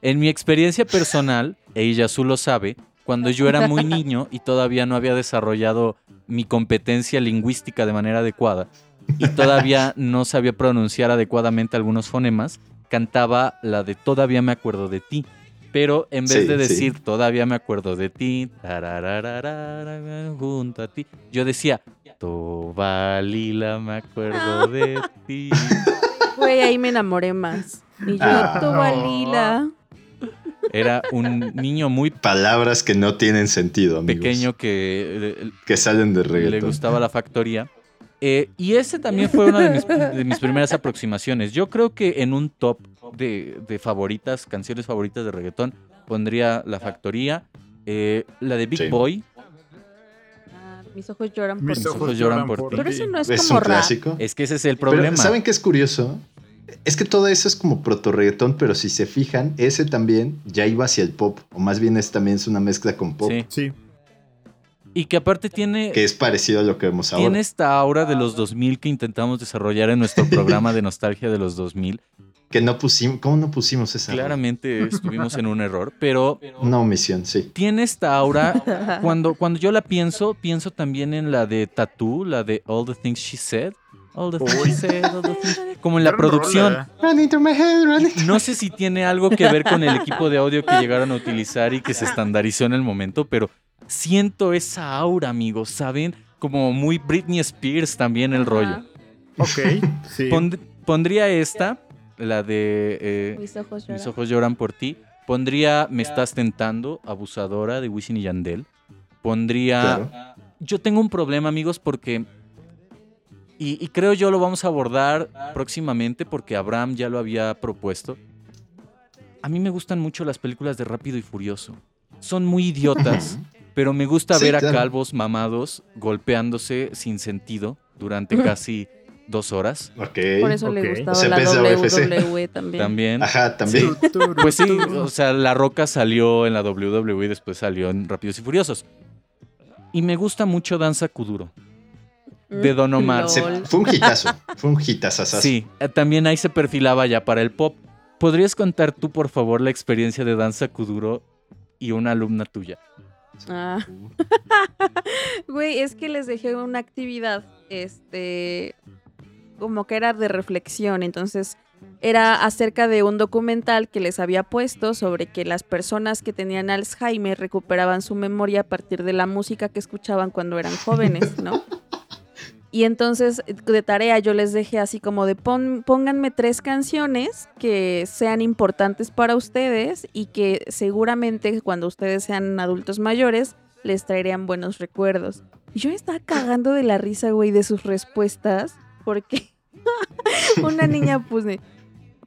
En mi experiencia personal, e Iyasu lo sabe, cuando yo era muy niño y todavía no había desarrollado mi competencia lingüística de manera adecuada y todavía no sabía pronunciar adecuadamente algunos fonemas, cantaba la de Todavía me acuerdo de ti. Pero en vez Sí, de sí. decir Todavía me acuerdo de ti, junto a ti, yo decía Tobalila me acuerdo de ti. (laughs) Güey, ahí me enamoré más. Y yo, Ah. Tobalila. Era un niño muy Palabras que no tienen sentido, amigos. pequeño que eh, Que salen de le reggaetón. gustaba la factoría. Eh, y ese también fue una de mis, de mis primeras aproximaciones. Yo creo que en un top de, de favoritas, canciones favoritas de reggaetón, pondría La Factoría, eh, la de Big Sí. Boy, Ah, mis ojos lloran por Mis ti. ojos lloran por ti. Pero eso no es, Es como un rap. clásico. es que ese es el Pero, problema. ¿saben qué es curioso? Es que todo eso es como proto reggaetón, pero si se fijan, ese también ya iba hacia el pop. O más bien es también es una mezcla con pop. Sí. Sí. Y que aparte tiene, Que es parecido a lo que vemos ahora. tiene esta aura de los 2000 que intentamos desarrollar en nuestro programa de nostalgia de los 2000. Que no pusimos. ¿Cómo no pusimos esa? Claramente estuvimos en un error, pero Una omisión, sí. tiene esta aura. (laughs) Cuando, cuando yo la pienso, pienso también en la de Tattoo, la de All the Things She Said. All the things she said, all the things- Como en la producción. rola. Running through my head, running- No sé si tiene algo que ver con el equipo de audio que llegaron a utilizar y que se estandarizó en el momento, pero siento esa aura, amigos, ¿saben? Como muy Britney Spears también el rollo. Ok, (laughs) sí. Pond- pondría esta, la de eh, Mis ojos lloran. Mis ojos lloran por ti. Pondría Me estás tentando, abusadora de Wisin y Yandel. Pondría... Claro. Yo tengo un problema, amigos, porque... Y, y creo yo lo vamos a abordar próximamente porque Abraham ya lo había propuesto. A mí me gustan mucho las películas de Rápido y Furioso. Son muy idiotas, pero me gusta Sí, ver a claro. calvos mamados golpeándose sin sentido durante casi dos horas. Ok. Por eso le gustaba O sea, la. WWE también. También. Ajá, también. Pues sí, o sea, La Roca salió en la WWE y después salió en Rápidos y Furiosos. Y me gusta mucho Danza Kuduro. de Don Omar. Se- fue un hitazo. Fue un hitazazazo. Sí, eh, también ahí se perfilaba ya para el pop. ¿Podrías contar tú, por favor, la experiencia de Danza Kuduro y una alumna tuya? Ah. (laughs) Güey, es que les dejé una actividad, este, como que era de reflexión, entonces era acerca de un documental que les había puesto sobre que las personas que tenían Alzheimer recuperaban su memoria a partir de la música que escuchaban cuando eran jóvenes, ¿no? Y entonces de tarea yo les dejé así como de pon- pónganme tres canciones que sean importantes para ustedes y que seguramente cuando ustedes sean adultos mayores les traerían buenos recuerdos. Yo estaba cagando de la risa, güey, de sus respuestas porque (laughs) una niña puse,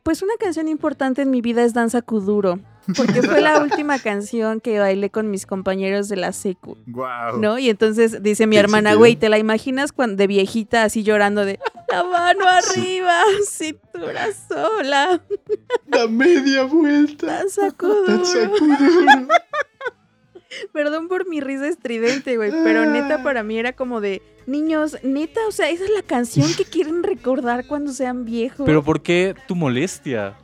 pues una canción importante en mi vida es Danza Kuduro. Porque fue la (laughs) última canción que bailé con mis compañeros de la secu. Wow. ¿No? Y entonces dice mi ¿Qué hermana, güey, ¿te la imaginas cuando de viejita así llorando de la mano (laughs) arriba, cintura sola, (laughs) La media vuelta. danza kuduro"? Danza Kuduro. Perdón por mi risa estridente, güey, pero neta para mí era como de niños, neta, o sea, esa es la canción que quieren recordar cuando sean viejos. Pero ¿por qué tu molestia?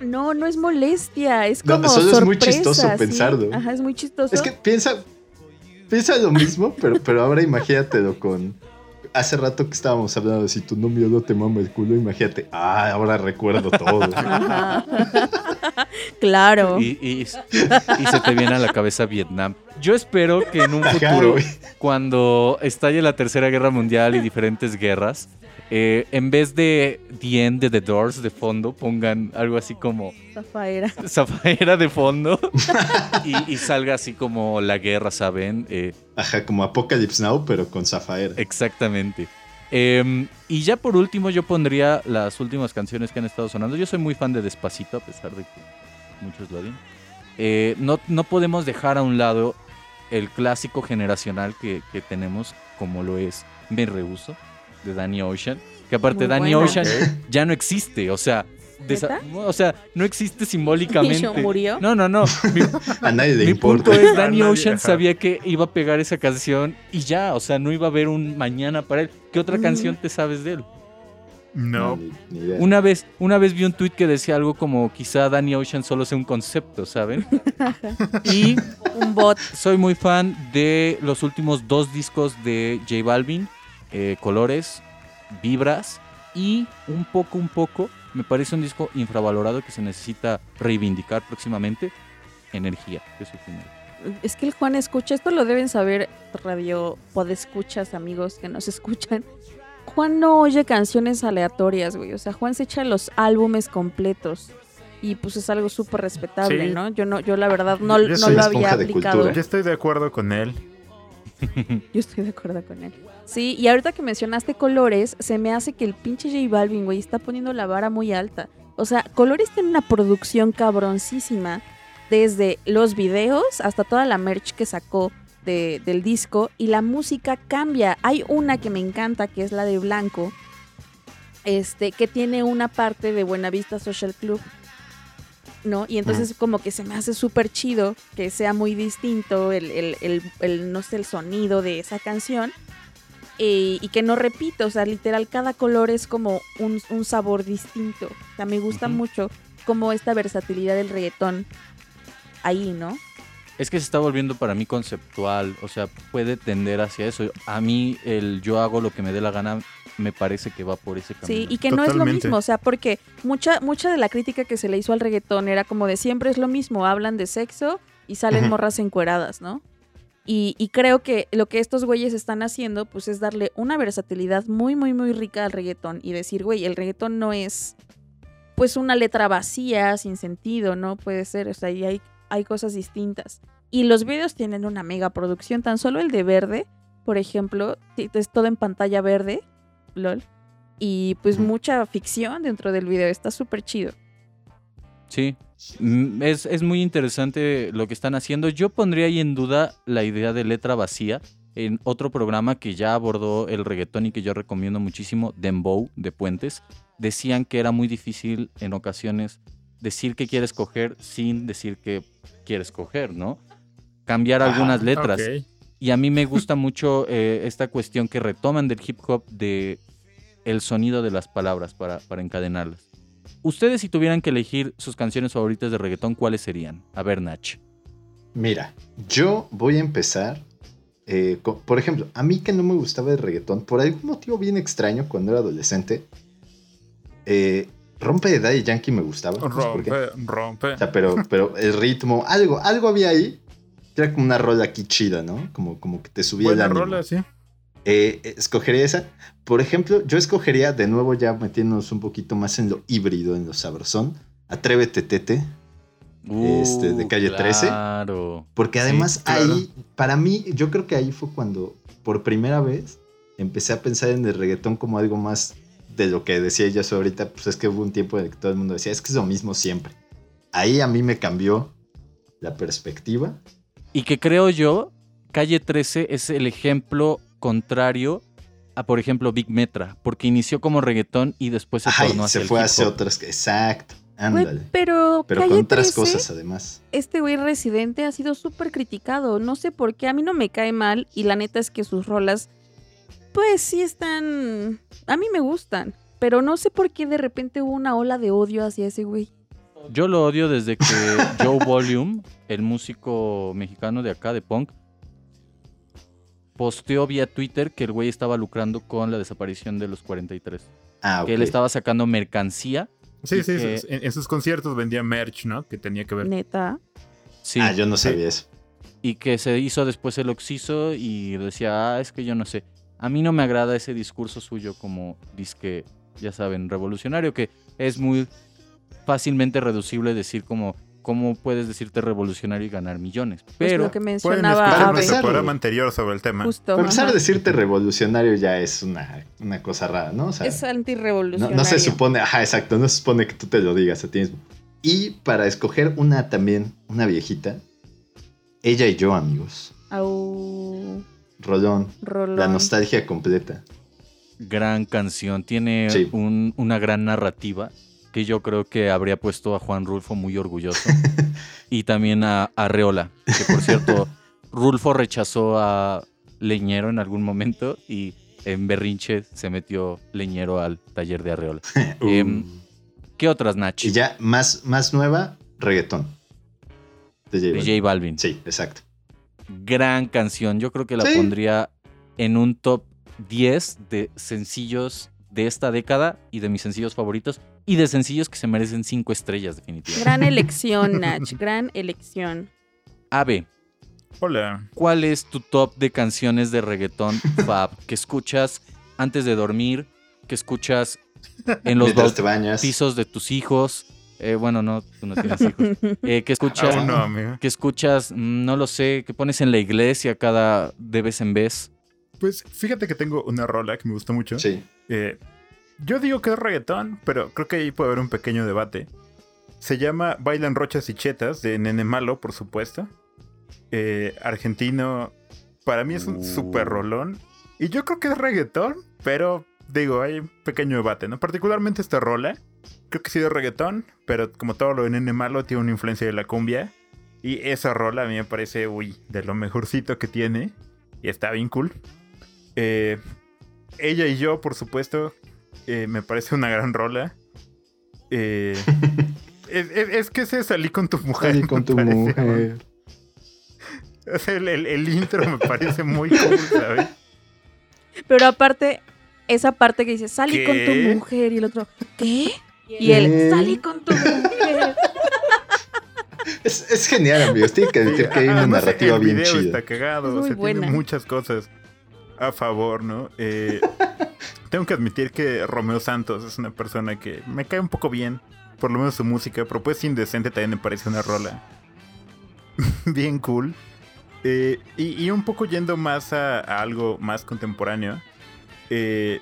No, no es molestia, es No, como solo es muy sorpresa, chistoso ¿sí? pensarlo. Ajá, es muy chistoso. Es que piensa, piensa lo mismo, pero, pero ahora imagínatelo con. Hace rato que estábamos hablando de si tu novio no te mama el culo, imagínate. Ah, ahora recuerdo todo. (laughs) Ajá. claro. Y, y- y se te viene a la cabeza Vietnam. Yo espero que en un futuro, cuando estalle la Tercera Guerra Mundial y diferentes guerras, eh, en vez de The End de The Doors de fondo, pongan algo así como Zafaera. (laughs) Zafaera de fondo y, y salga así como la guerra, ¿saben? Eh, Ajá, como Apocalypse Now, pero con Zafaera. Exactamente. Em, y ya por último yo pondría las últimas canciones que han estado sonando. Yo soy muy fan de Despacito, a pesar de que muchos lo odian. Eh, no, no podemos dejar a un lado el clásico generacional que, que tenemos, como lo es Me Rehuso, de Danny Ocean. Que aparte Muy Danny buena. Ocean ya no existe, o sea... o sea, no existe (laughs) simbólicamente. ¿Y murió? No, no, no. (laughs) Mi- A nadie le mi importa. punto es, (laughs) Danny nadie, Ocean ajá. sabía que iba a pegar esa canción y ya, o sea, no iba a haber un mañana para él. ¿Qué otra Mm. canción te sabes de él? No. Ni- ni idea. Una vez, una vez vi un tweet que decía algo como quizá Danny Ocean solo sea un concepto, ¿saben? y Un bot. soy muy fan de los últimos dos discos de J Balvin, eh, Colores, Vibras y un poco, un poco, me parece un disco infravalorado que se necesita reivindicar próximamente, Energía, que es su primero. Es que el Juan escucha, esto lo deben saber radio podescuchas, amigos que nos escuchan. Juan no oye canciones aleatorias, güey. O sea, Juan se echa los álbumes completos. Y pues es algo súper respetable, Sí. ¿no? Yo no, yo la verdad no, Yo no soy lo había aplicado. Yo estoy de acuerdo con él. (laughs) Yo estoy de acuerdo con él. Sí, y ahorita que mencionaste colores, se me hace que el pinche J Balvin, güey, está poniendo la vara muy alta. O sea, Colores tiene una producción cabroncísima, desde los videos hasta toda la merch que sacó de- del disco, y la música cambia. Hay una que me encanta, que es la de Blanco, este, que tiene una parte de Buenavista Social Club. ¿No? Y entonces como que se me hace súper chido que sea muy distinto el, el- el- el, no sé, el sonido de esa canción. eh, y que no repite, o sea, literal, cada color es como un, un sabor distinto. O sea, me gusta mucho como esta versatilidad del reggaetón ahí, ¿no? Es que se está volviendo para mí conceptual, o sea, puede tender hacia eso. A mí el yo hago lo que me dé la gana me parece que va por ese camino. Sí, y que no es lo mismo, o sea, porque mucha, mucha de la crítica que se le hizo al reggaetón era como de siempre es lo mismo, hablan de sexo y salen morras encueradas, ¿no? Y, y creo que lo que estos güeyes están haciendo, pues es darle una versatilidad muy, muy, muy rica al reggaetón y decir, güey, el reggaetón no es pues una letra vacía, sin sentido, ¿no? Puede ser, o sea, y hay, hay cosas distintas. Y los videos tienen una mega producción, tan solo el de verde, por ejemplo, es todo en pantalla verde, lol. Y pues mucha ficción dentro del video, está súper chido. Sí, Mm, es, es muy interesante lo que están haciendo. Yo pondría ahí en duda la idea de letra vacía en otro programa que ya abordó el reggaetón y que yo recomiendo muchísimo, Dembow de Puentes. Decían que era muy difícil en ocasiones decir que quieres coger sin decir que quieres coger, ¿no? Cambiar Ajá, algunas letras. Ok. Y a mí me gusta mucho eh, esta cuestión que retoman del hip hop de el sonido de las palabras para, para encadenarlas. Ustedes si tuvieran que elegir sus canciones favoritas de reggaetón, ¿cuáles serían? A ver, Nach. Mira, yo voy a empezar. eh, por ejemplo, a mí que no me gustaba el reggaetón, por algún motivo bien extraño cuando era adolescente, eh, Rompe de Daddy Yankee me gustaba. no sé rompe. O sea, pero, pero el ritmo, algo, algo había ahí. Era como una rola aquí chida, ¿no? Como, como que te subía Buena el ánimo. rola, sí. Eh, escogería esa. Por ejemplo, yo escogería de nuevo ya metiéndonos un poquito más en lo híbrido, en lo sabrosón. Atrévete, Tete. Este, de Calle 13. Uh, Claro. Porque Sí, además claro. ahí, para mí, yo creo que ahí fue cuando por primera vez empecé a pensar en el reggaetón como algo más de lo que decía ella ahorita. Pues es que hubo un tiempo en el que todo el mundo decía, es que es lo mismo siempre. Ahí a mí me cambió la perspectiva. Y que creo yo, Calle 13 es el ejemplo contrario a, por ejemplo, Big Metra, porque inició como reggaetón y después se Ay, tornó hacia se fue hacia otras. Exacto. Ándale. pero, Pero Calle con otras 13, cosas además. este güey residente ha sido súper criticado. No sé por qué, a mí no me cae mal y la neta es que sus rolas, pues sí están... A mí me gustan, pero no sé por qué de repente hubo una ola de odio hacia ese güey. Yo lo odio desde que (laughs) Joe Volume, el músico mexicano de acá, de punk, posteó vía Twitter que el güey estaba lucrando con la desaparición de los 43. Ah, ok. Que él estaba sacando mercancía. Sí, sí, que- en, en sus conciertos vendía merch, ¿no? Que tenía que ver. Neta. Sí. Ah, yo no sabía eso. y que se hizo después el Oxiso y decía, ah, es que yo no sé. A mí no me agrada ese discurso suyo como disque, ya saben, revolucionario, que es muy fácilmente reducible decir como, ¿cómo puedes decirte revolucionario y ganar millones? Pues Pero lo que Pueden mencionaba Ave. nuestro empezar, programa anterior sobre el tema. Justo. A decirte revolucionario ya es una, una cosa rara, ¿no? O sea, Es no, antirrevolucionario. no se supone, ajá, exacto, no se supone que tú te lo digas a ti mismo. Y para escoger una también, una viejita, ella y yo, amigos. Au, Rolón, rolón. la nostalgia completa. gran canción, tiene Sí. un- una gran narrativa que yo creo que habría puesto a Juan Rulfo muy orgulloso. (laughs) y también a, a Reola, que por cierto, Rulfo rechazó a Leñero en algún momento y en Berrinche se metió Leñero al taller de Arreola. (laughs) Em, Uh. ¿Qué otras, Nach? y ya más, más nueva, reggaetón. De J De Balvin. J Balvin. Sí, exacto. Gran canción. Yo creo que la Sí. pondría en un top 10 de sencillos de esta década y de mis sencillos favoritos y de sencillos que se merecen 5 estrellas definitivamente. Gran (laughs) elección, Nach. Gran elección. Ave, Hola. ¿cuál es tu top de canciones de reggaetón (laughs) fab que escuchas antes de dormir, que escuchas en los bañas. bautizos de tus hijos? Eh, bueno, no, tú no tienes hijos. (laughs) Eh, que escuchas, Aún no, que escuchas, mm, no lo sé, que pones en la iglesia cada de vez en vez. Pues fíjate que tengo una rola que me gusta mucho. Sí. Eh, yo digo que es reggaetón, pero creo que ahí puede haber un pequeño debate. Se llama Bailan Rochas y Chetas, de Nene Malo, por supuesto. Eh, argentino, para mí es un Uh. super rolón. Y yo creo que es reggaetón, pero digo, hay un pequeño debate, ¿no? Particularmente esta rola. Creo que sí es reggaetón, pero como todo lo de Nene Malo tiene una influencia de la cumbia. Y esa rola a mí me parece, uy, de lo mejorcito que tiene. Y está bien cool. Eh, ella y yo, por supuesto, eh, me parece una gran rola. Eh, (laughs) es, es- es que se salí con tu mujer. Salí con tu parece, mujer. (laughs) o sea, el, el- el intro me parece muy cool, ¿sabes? Pero aparte, esa parte que dice, salí con tu mujer. Y el otro, ¿qué? Y él, salí con tu mujer. (laughs) Es, es genial, amigos. Tiene que admitir que hay una Además, narrativa el bien video chida. está cagado, Es o muy sea, buena. tiene muchas cosas a favor, ¿no? Eh, tengo que admitir que Romeo Santos es una persona que me cae un poco bien, por lo menos su música, pero pues indecente también me parece una rola (laughs) bien cool. Eh, y, un poco yendo más a, a algo más contemporáneo. eh,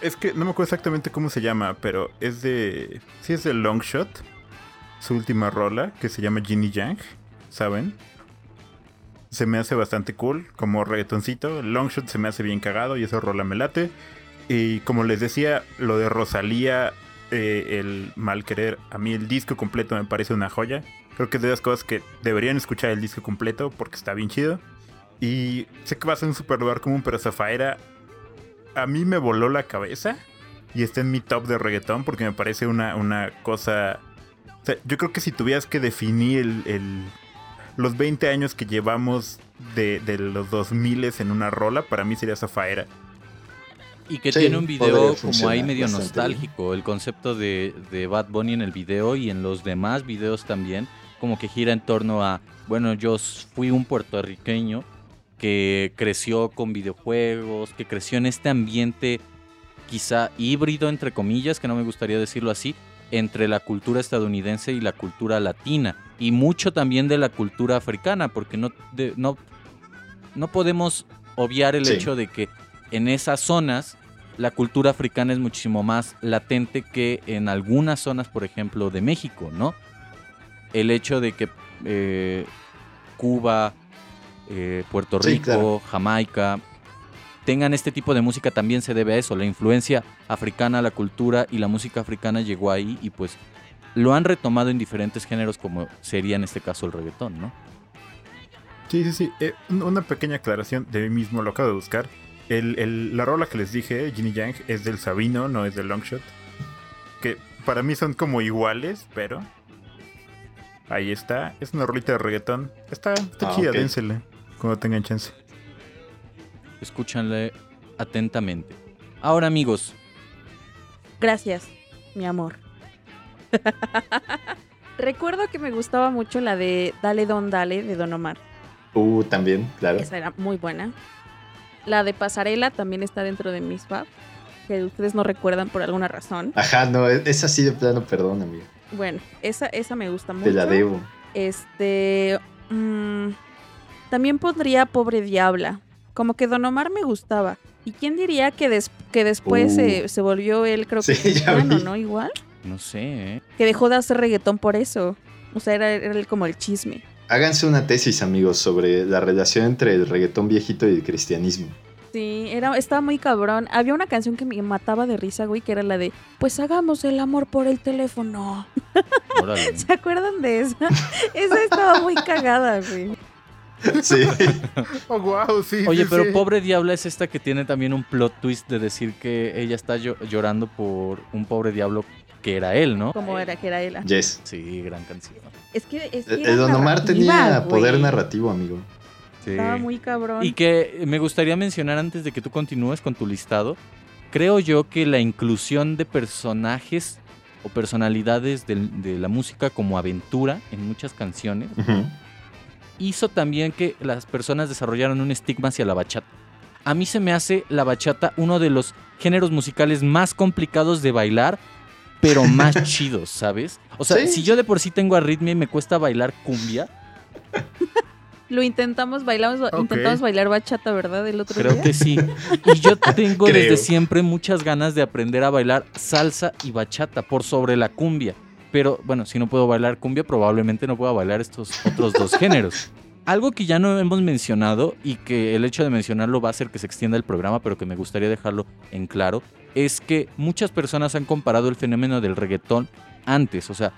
es que no me acuerdo exactamente cómo se llama, pero es de... Sí, es de Longshot. Su última rola, que se llama Ginny Yang, ¿saben? Se me hace bastante cool, como reggaetoncito. Longshot se me hace bien cagado y esa rola me late. Y como les decía, lo de Rosalía, eh, el mal querer, a mí el disco completo me parece una joya. Creo que es de las cosas que deberían escuchar el disco completo porque está bien chido. Y sé que va a ser un super lugar común, pero Zafaera a mí me voló la cabeza y está en mi top de reggaetón porque me parece una, una cosa... O sea, yo creo que si tuvieras que definir el, los 20 años que llevamos de, de los 2000 en una rola, para mí sería Zafaera. Y que Sí, tiene un video como ahí medio nostálgico. El concepto de, de Bad Bunny en el video y en los demás videos también, como que gira en torno a, bueno, yo fui un puertorriqueño que creció con videojuegos, que creció en este ambiente quizá híbrido, entre comillas, que no me gustaría decirlo así, entre la cultura estadounidense y la cultura latina. Y mucho también de la cultura africana, porque no, de- no, no podemos obviar el Sí. hecho de que en esas zonas la cultura africana es muchísimo más latente que en algunas zonas, por ejemplo, de México, ¿no? El hecho de que eh, Cuba, eh, Puerto Sí, Rico, claro. Jamaica tengan este tipo de música también se debe a eso. La influencia africana, la cultura y la música africana llegó ahí y pues lo han retomado en diferentes géneros como sería en este caso el reggaetón, ¿no? Sí, sí, sí. Eh, un- una pequeña aclaración de mí mismo, lo acabo de buscar. El, el- la rola que les dije, Ginny Yang, es del Sabino, no es del Longshot. Que para mí son como iguales, pero... Ahí está. Es una rolita de reggaetón. Está, está Ah, chida, ok. dénsele. Cuando tengan chance. Escúchanle atentamente. Ahora amigos, Gracias, mi amor. (laughs) Recuerdo que me gustaba mucho la de Dale Don Dale de Don Omar. Uh, también, claro. Esa era muy buena. La de Pasarela también está dentro de mis fab, que ustedes no recuerdan por alguna razón. Ajá, no, es es así de plano, perdón, amigo. Bueno, esa, esa me gusta mucho. Te la debo. Este. mm, también pondría Pobre Diabla. Como que Don Omar me gustaba. ¿Y quién diría que, des- que después Uh. se, se volvió él, creo que Sí, ya mexicano, vi. ¿no? Igual. no sé, ¿eh? Que dejó de hacer reggaetón por eso. O sea, era, era como el chisme. Háganse una tesis, amigos, sobre la relación entre el reggaetón viejito y el cristianismo. Sí, era, estaba muy cabrón. Había una canción que me mataba de risa, güey, que era la de Pues hagamos el amor por el teléfono. (laughs) Órale. ¿Se acuerdan de esa? (laughs) esa estaba muy cagada, güey. Sí. (laughs) Oh, wow, sí. Oye, sí, pero sí. pobre diabla es esta que tiene también un plot twist de decir que ella está llo- llorando por un pobre diablo que era él, ¿no? Como era que era él. Yes. Sí, gran canción. Es que, es que era el Don Omar tenía poder narrativo, amigo. Sí. Estaba muy cabrón. Y que me gustaría mencionar antes de que tú continúes con tu listado, creo yo que la inclusión de personajes o personalidades de, la música como aventura en muchas canciones hizo también que las personas desarrollaran un estigma hacia la bachata. A mí se me hace la bachata uno de los géneros musicales más complicados de bailar, pero (laughs) más chidos, ¿sabes? O sea, Sí. si yo de por sí tengo arritmia y me cuesta bailar cumbia, Lo intentamos, bailamos, intentamos bailar bachata, ¿verdad? El otro creo día. que sí. Y yo tengo (laughs) Creo. desde siempre muchas ganas de aprender a bailar salsa y bachata por sobre la cumbia. Pero bueno, si no puedo bailar cumbia, probablemente no pueda bailar estos otros dos (laughs) géneros. Algo que ya no hemos mencionado y que el hecho de mencionarlo va a hacer que se extienda el programa, pero que me gustaría dejarlo en claro, es que muchas personas han comparado el fenómeno del reggaetón antes, o sea,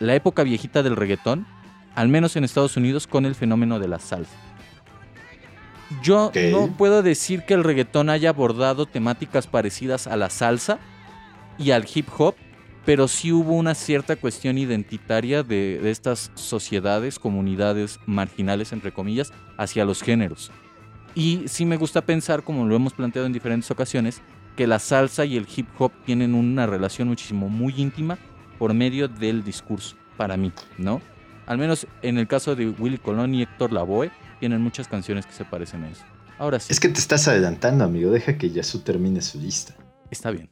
la época viejita del reggaetón, al menos en Estados Unidos, con el fenómeno de la salsa. Yo no puedo decir que el reggaetón haya abordado temáticas parecidas a la salsa y al hip hop, pero sí hubo una cierta cuestión identitaria de, de estas sociedades, comunidades marginales, entre comillas, hacia los géneros. Y sí me gusta pensar, como lo hemos planteado en diferentes ocasiones, que la salsa y el hip hop tienen una relación muchísimo muy íntima por medio del discurso, para mí, ¿no? Al menos en el caso de Willy Colón y Héctor Lavoe, tienen muchas canciones que se parecen a eso. Ahora sí, Es que te estás adelantando, amigo. Deja que Yasu termine su lista. está bien.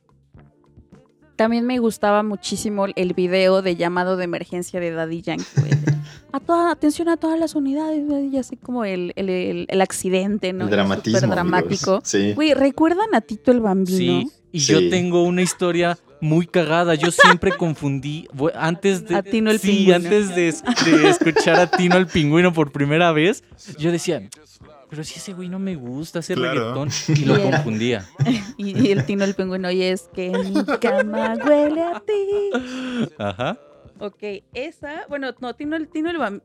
También me gustaba muchísimo el video de llamado de emergencia de Daddy Yankee. A toda, atención a todas las unidades, y así como el, el, el- el accidente, ¿no? El dramatismo. Súper dramático. Sí. Güey, ¿recuerdan a Tito el Bambino? Sí, y Sí. yo tengo una historia muy cagada. Yo siempre confundí, antes de... A Tino el sí, Pingüino. antes de, es- de escuchar a Tino el Pingüino por primera vez, yo decía, pero si ese güey no me gusta hacer Claro. reggaetón. Y lo (laughs) confundía. (laughs) Y, y el Tino el Pingüino, y es que mi cama huele a ti. Ajá. Ok, esa, bueno, no, Tino el, Tino el Bambino.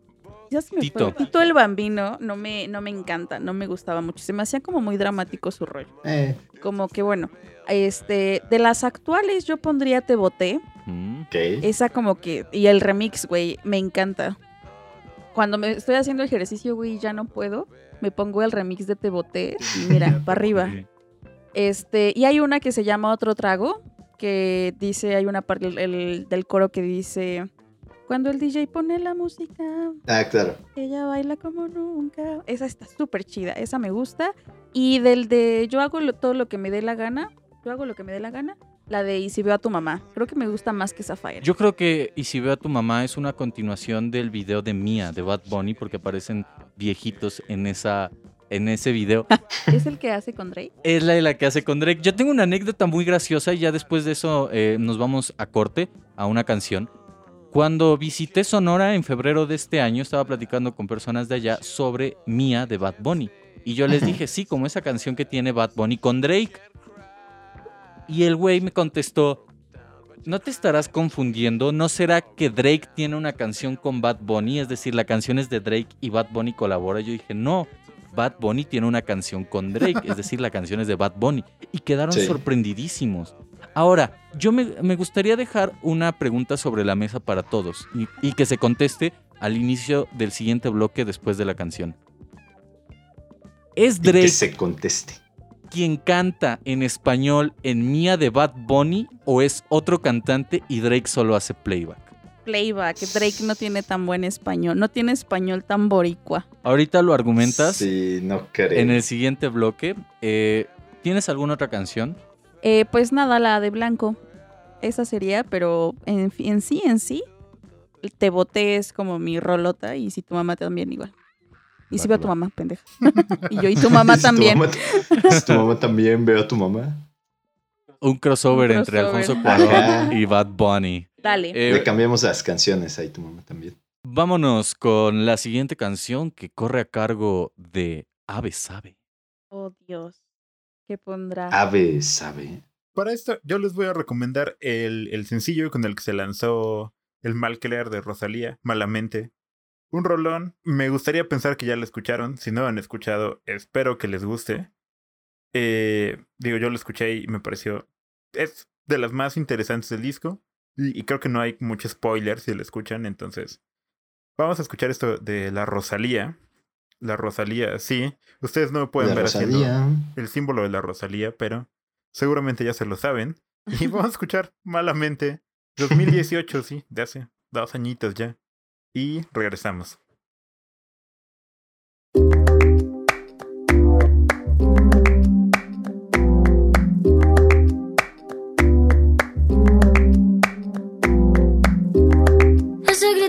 Ya se me Tito. fue. Tito el Bambino no me, no me encanta, no me gustaba mucho. Se me hacía como muy dramático su rollo. Eh, Como que bueno, este, de las actuales yo pondría Te Boté. Mm. ok. Esa como que, y el remix, güey, me encanta. Cuando me estoy haciendo ejercicio, güey, y ya no puedo, me pongo el remix de Te Boté y mira, (laughs) para arriba. Este, y hay una que se llama Otro Trago, que dice, hay una parte el- el- del coro que dice, cuando el DJ pone la música, Ah, claro. ella baila como nunca. Esa está súper chida, esa me gusta. Y del de yo hago lo- todo lo que me dé la gana, yo hago lo que me dé la gana, la de y si veo a tu mamá. Creo que me gusta más que Sapphire. Yo creo que Y si veo a tu mamá es una continuación del video de Mia, de Bad Bunny, porque aparecen viejitos en esa en ese video. (laughs) ¿Es el que hace con Drake? Es la de la que hace con Drake. Yo tengo una anécdota muy graciosa y ya después de eso eh, nos vamos a corte, a una canción. Cuando visité Sonora en febrero de este año, estaba platicando con personas de allá sobre Mia de Bad Bunny. Y yo les dije, sí, como esa canción que tiene Bad Bunny con Drake. Y el güey me contestó, ¿no te estarás confundiendo? ¿No será que Drake tiene una canción con Bad Bunny? Es decir, la canción es de Drake y Bad Bunny colabora. Yo dije, no, Bad Bunny tiene una canción con Drake, es decir, la canción es de Bad Bunny. Y quedaron Sí. sorprendidísimos. Ahora, yo me, me gustaría dejar una pregunta sobre la mesa para todos y, y que se conteste al inicio del siguiente bloque después de la canción. ¿Es Y que Drake se conteste. quien canta en español en Mía de Bad Bunny o es otro cantante y Drake solo hace playback? Playback, Drake no tiene tan buen español, no tiene español tan boricua. Ahorita lo argumentas Sí, no creo. en el siguiente bloque. Eh, ¿Tienes alguna otra canción? Eh, pues nada, la de blanco. Esa sería, pero en, en sí, en sí, te boté es como mi rolota y si tu mamá también igual. Y si veo a tu mamá, pendeja. (laughs) y yo y tu mamá (laughs) Si tu también. mamá- si tu mamá también, veo a tu mamá. Un crossover, Un entre. Alfonso Cuarón y Bad Bunny. Dale. Eh, Le cambiamos las canciones ahí, tu mamá también. vámonos con la siguiente canción que corre a cargo de Ave Sabe. Oh, Dios. ¿Qué pondrá? Ave sabe. Para esto, yo les voy a recomendar el, el sencillo con el que se lanzó El Mal Querer de Rosalía, Malamente. Un rolón. Me gustaría pensar que ya lo escucharon. Si no lo han escuchado, espero que les guste. Eh, digo, yo lo escuché y me pareció. Es de las más interesantes del disco. Y, y creo que no hay mucho spoiler si lo escuchan. Entonces, vamos a escuchar esto de la Rosalía. La Rosalía, sí. Ustedes no me pueden La ver haciendo Rosalía. el símbolo de la Rosalía, pero seguramente ya se lo saben. Y (laughs) vamos a escuchar malamente 2018, sí, de hace dos añitos ya. Y regresamos.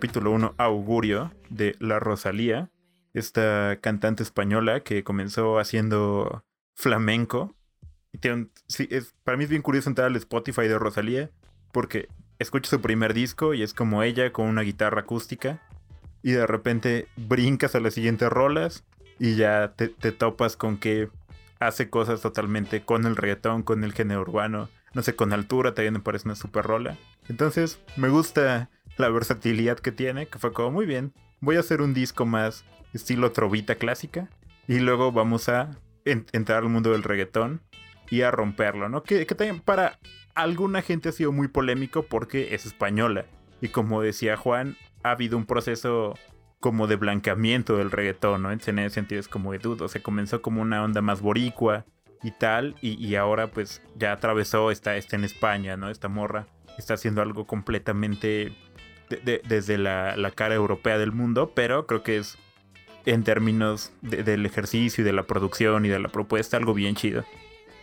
Capítulo 1, Augurio, de La Rosalía, esta cantante española que comenzó haciendo flamenco. Y es, para mí es bien curioso entrar al Spotify de Rosalía, porque escucho su primer disco y es como ella con una guitarra acústica, y de repente brincas a las siguientes rolas y ya te, te topas con que hace cosas totalmente con el reggaetón, con el género urbano, no sé, con altura también me parece una super rola. Entonces, me gusta la versatilidad que tiene, que fue como muy bien. Voy a hacer un disco más estilo trovita clásica y luego vamos a en- entrar al mundo del reggaetón y a romperlo, ¿no? Que, que también para alguna gente ha sido muy polémico porque es española. Y como decía Juan, ha habido un proceso como de blanqueamiento del reggaetón, ¿no? En ese sentido es como de duda. O sea, comenzó como una onda más boricua y tal, y, y ahora pues ya atravesó, está, está en España, ¿no? Esta morra está haciendo algo completamente de- de- desde la, la cara europea del mundo, pero creo que es en términos de- del ejercicio y de la producción y de la propuesta algo bien chido.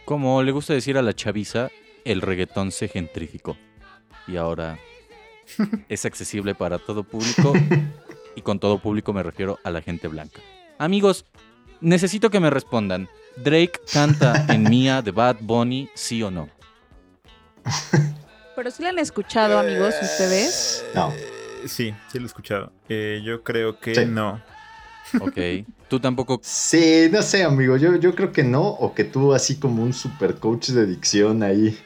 Como le gusta decir a la chaviza, el reggaetón se gentrificó. Y ahora (laughs) es accesible para todo público. Y con todo público me refiero a la gente blanca. Amigos, necesito que me respondan. ¿Drake canta en Mía de Bad Bunny, sí o no? (laughs) Pero si la han escuchado, amigos, ustedes. No. Eh, sí, sí lo he escuchado. Eh, yo creo que Sí. no. Ok. Tú tampoco. Sí, no sé, amigo. Yo, yo creo que no. O que tú, así como un super coach de dicción ahí.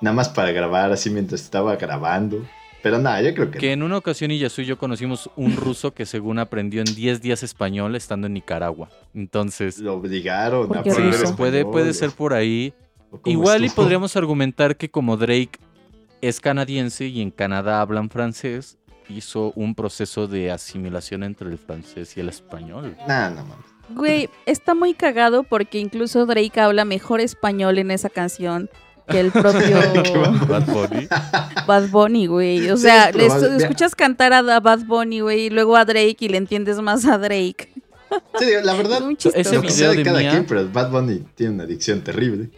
Nada más para grabar, así mientras estaba grabando. Pero nada, yo creo que, Que en una ocasión Iyasu y yo conocimos un ruso que según aprendió en 10 días español estando en Nicaragua. Entonces, lo obligaron ¿Por a aprender español, puede, puede ser por ahí. Igual y podríamos argumentar que como Drake es canadiense y en Canadá hablan francés, hizo un proceso de asimilación entre el francés y el español. Nah, no mames. Güey, está muy cagado porque incluso Drake habla mejor español en esa canción que el propio (laughs) Bad Bunny. Bad Bunny, güey. O Sí, sea, es le escuchas cantar a Bad Bunny, güey, y luego a Drake y le entiendes más a Drake. Sí, la Es verdad, muy chistoso. Ese lo que video sea de de cada Mía- quien, pero Bad Bunny tiene una adicción terrible.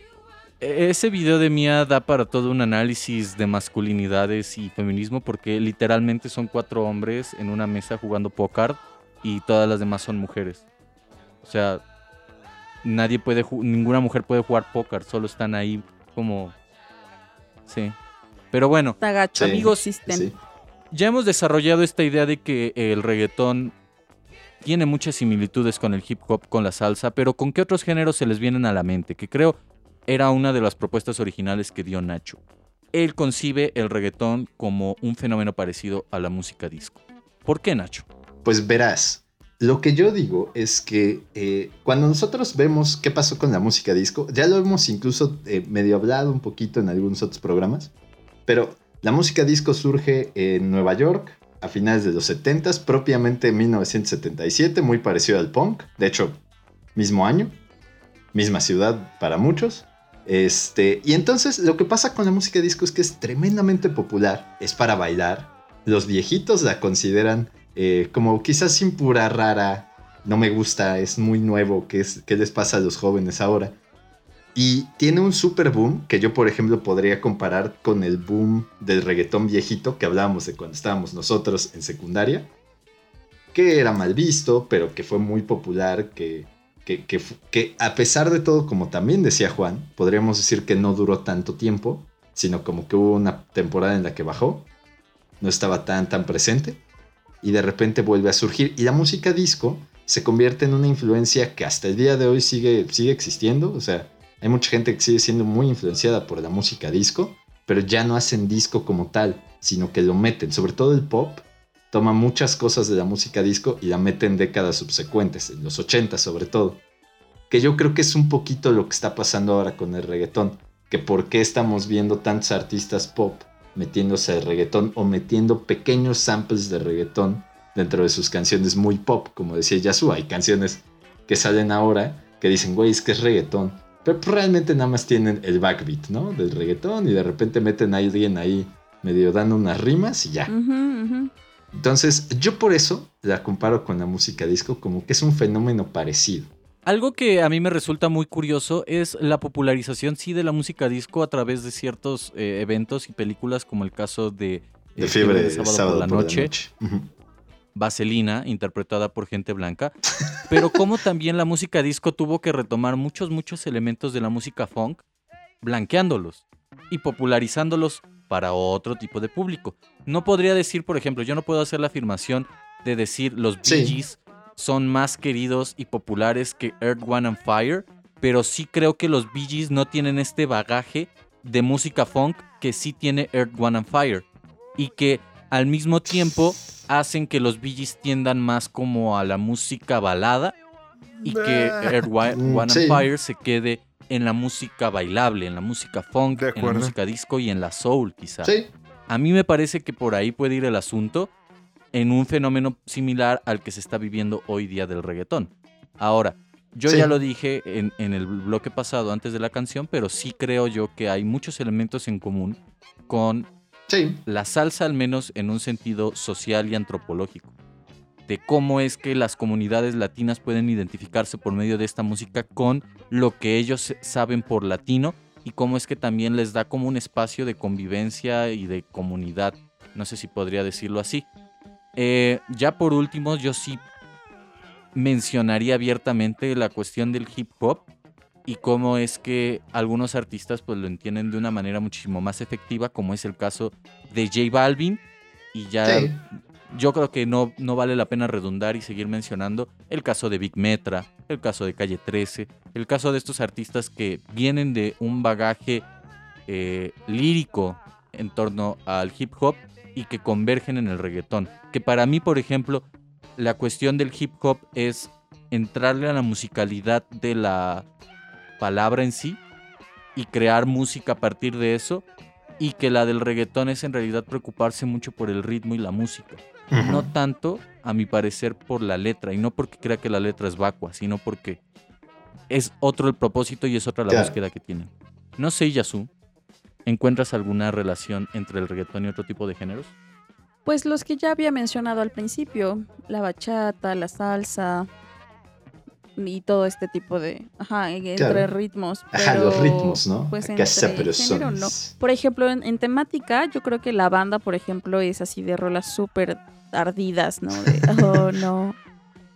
E- Ese video de Mía da para todo un análisis de masculinidades y feminismo porque literalmente son cuatro hombres en una mesa jugando póker y todas las demás son mujeres. O sea, nadie puede, ninguna mujer puede jugar póker, solo están ahí como... Sí. Pero bueno. Sí, Amigos. Sí. ya hemos desarrollado esta idea de que el reggaetón tiene muchas similitudes con el hip hop, con la salsa, pero ¿con qué otros géneros se les vienen a la mente? Que creo era una de las propuestas originales que dio Nacho. Él concibe el reggaetón como un fenómeno parecido a la música disco. ¿Por qué, Nacho? Pues verás, lo que yo digo es que eh, cuando nosotros vemos qué pasó con la música disco, ya lo hemos incluso eh, medio hablado un poquito en algunos otros programas, pero la música disco surge en Nueva York a finales de los 70s, propiamente en 1977, muy parecido al punk, de hecho, mismo año, misma ciudad para muchos. Este, y entonces lo que pasa con la música disco es que es tremendamente popular, es para bailar. Los viejitos la consideran eh, como quizás impura, rara, no me gusta, es muy nuevo, ¿qué, es, ¿qué les pasa a los jóvenes ahora? Y tiene un super boom que yo, por ejemplo, podría comparar con el boom del reggaetón viejito que hablábamos de cuando estábamos nosotros en secundaria, que era mal visto, pero que fue muy popular, que, que, que a pesar de todo, como también decía Juan, podríamos decir que no duró tanto tiempo, sino como que hubo una temporada en la que bajó, no estaba tan, tan presente, y de repente vuelve a surgir. Y la música disco se convierte en una influencia que hasta el día de hoy sigue, sigue existiendo, o sea, hay mucha gente que sigue siendo muy influenciada por la música disco, pero ya no hacen disco como tal, sino que lo meten, sobre todo el pop, toma muchas cosas de la música disco y la mete en décadas subsecuentes, en los 80 sobre todo. Que yo creo que es un poquito lo que está pasando ahora con el reggaetón, que por qué estamos viendo tantos artistas pop metiéndose al reggaetón o metiendo pequeños samples de reggaetón dentro de sus canciones muy pop, como decía Yasu, hay canciones que salen ahora que dicen, güey, es que es reggaetón, pero pues realmente nada más tienen el backbeat, ¿no? Del reggaetón y de repente meten a alguien ahí medio dando unas rimas y ya. Ujú, ujú. Entonces, yo por eso la comparo con la música disco, como que es un fenómeno parecido. Algo que a mí me resulta muy curioso es la popularización, sí, de la música disco a través de ciertos eh, eventos y películas, como el caso de, De eh, fiebre de de sábado, por la noche. Vaselina, interpretada por gente blanca, pero como también la música disco tuvo que retomar muchos, muchos elementos de la música funk, blanqueándolos y popularizándolos para otro tipo de público. No podría decir, por ejemplo, yo no puedo hacer la afirmación de decir los. Bee Gees son más queridos y populares que Earth, One and Fire, pero sí creo que los Bee Gees no tienen este bagaje de música funk que sí tiene Earth, One and Fire y que al mismo tiempo hacen que los Bee Gees tiendan más como a la música balada y que Earth, Mm, One sí. and Fire se quede en la música bailable, en la música funk, en la música disco y en la soul quizá. Sí, A mí me parece que por ahí puede ir el asunto en un fenómeno similar al que se está viviendo hoy día del reggaetón. Ahora, yo Sí. ya lo dije en, en el bloque pasado antes de la canción, pero sí creo yo que hay muchos elementos en común con sí, la salsa, al menos en un sentido social y antropológico. De cómo es que las comunidades latinas pueden identificarse por medio de esta música con lo que ellos saben por latino y cómo es que también les da como un espacio de convivencia y de comunidad. No sé si podría decirlo así. Eh, ya por último, yo sí mencionaría abiertamente la cuestión del hip hop y cómo es que algunos artistas pues lo entienden de una manera muchísimo más efectiva, como es el caso de J Balvin. Y ya. Yo creo que no, no vale la pena redundar y seguir mencionando el caso de Big Metra, el caso de Calle 13, el caso de estos artistas que vienen de un bagaje eh, lírico en torno al hip hop y que convergen en el reggaetón. Que para mí, por ejemplo, la cuestión del hip hop es entrarle a la musicalidad de la palabra en sí y crear música a partir de eso y que la del reggaetón es en realidad preocuparse mucho por el ritmo y la música. No tanto, a mi parecer, por la letra y no porque crea que la letra es vacua, sino porque es otro el propósito y es otra la búsqueda que tienen. No sé, Yasu, ¿encuentras alguna relación entre el reggaetón y otro tipo de géneros? Pues los que ya había mencionado al principio, la bachata, la salsa y todo este tipo de, ajá, entre Claro. ritmos. Ajá, los ritmos, ¿no? Pues entre pero género, no. Por ejemplo, en, en temática, yo creo que la banda, por ejemplo, es así de rolas súper ardidas, ¿no? De, (laughs) oh, no.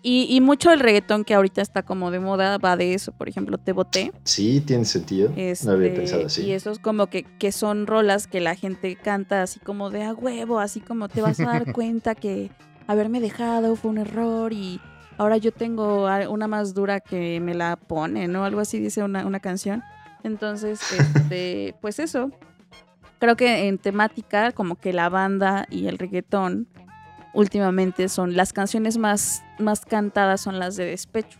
Y, y mucho el reggaetón que ahorita está como de moda va de eso. Por ejemplo, Te Boté. Sí, tiene sentido. no había Este, pensado así. Y eso es como que, que son rolas que la gente canta así como de a huevo, así como te vas a dar (laughs) cuenta que haberme dejado fue un error y ahora yo tengo una más dura que me la pone, ¿no? Algo así dice una, una canción. Entonces, (laughs) este, pues eso. Creo que en temática, como que la banda y el reggaetón últimamente son las canciones más, más cantadas son las de despecho.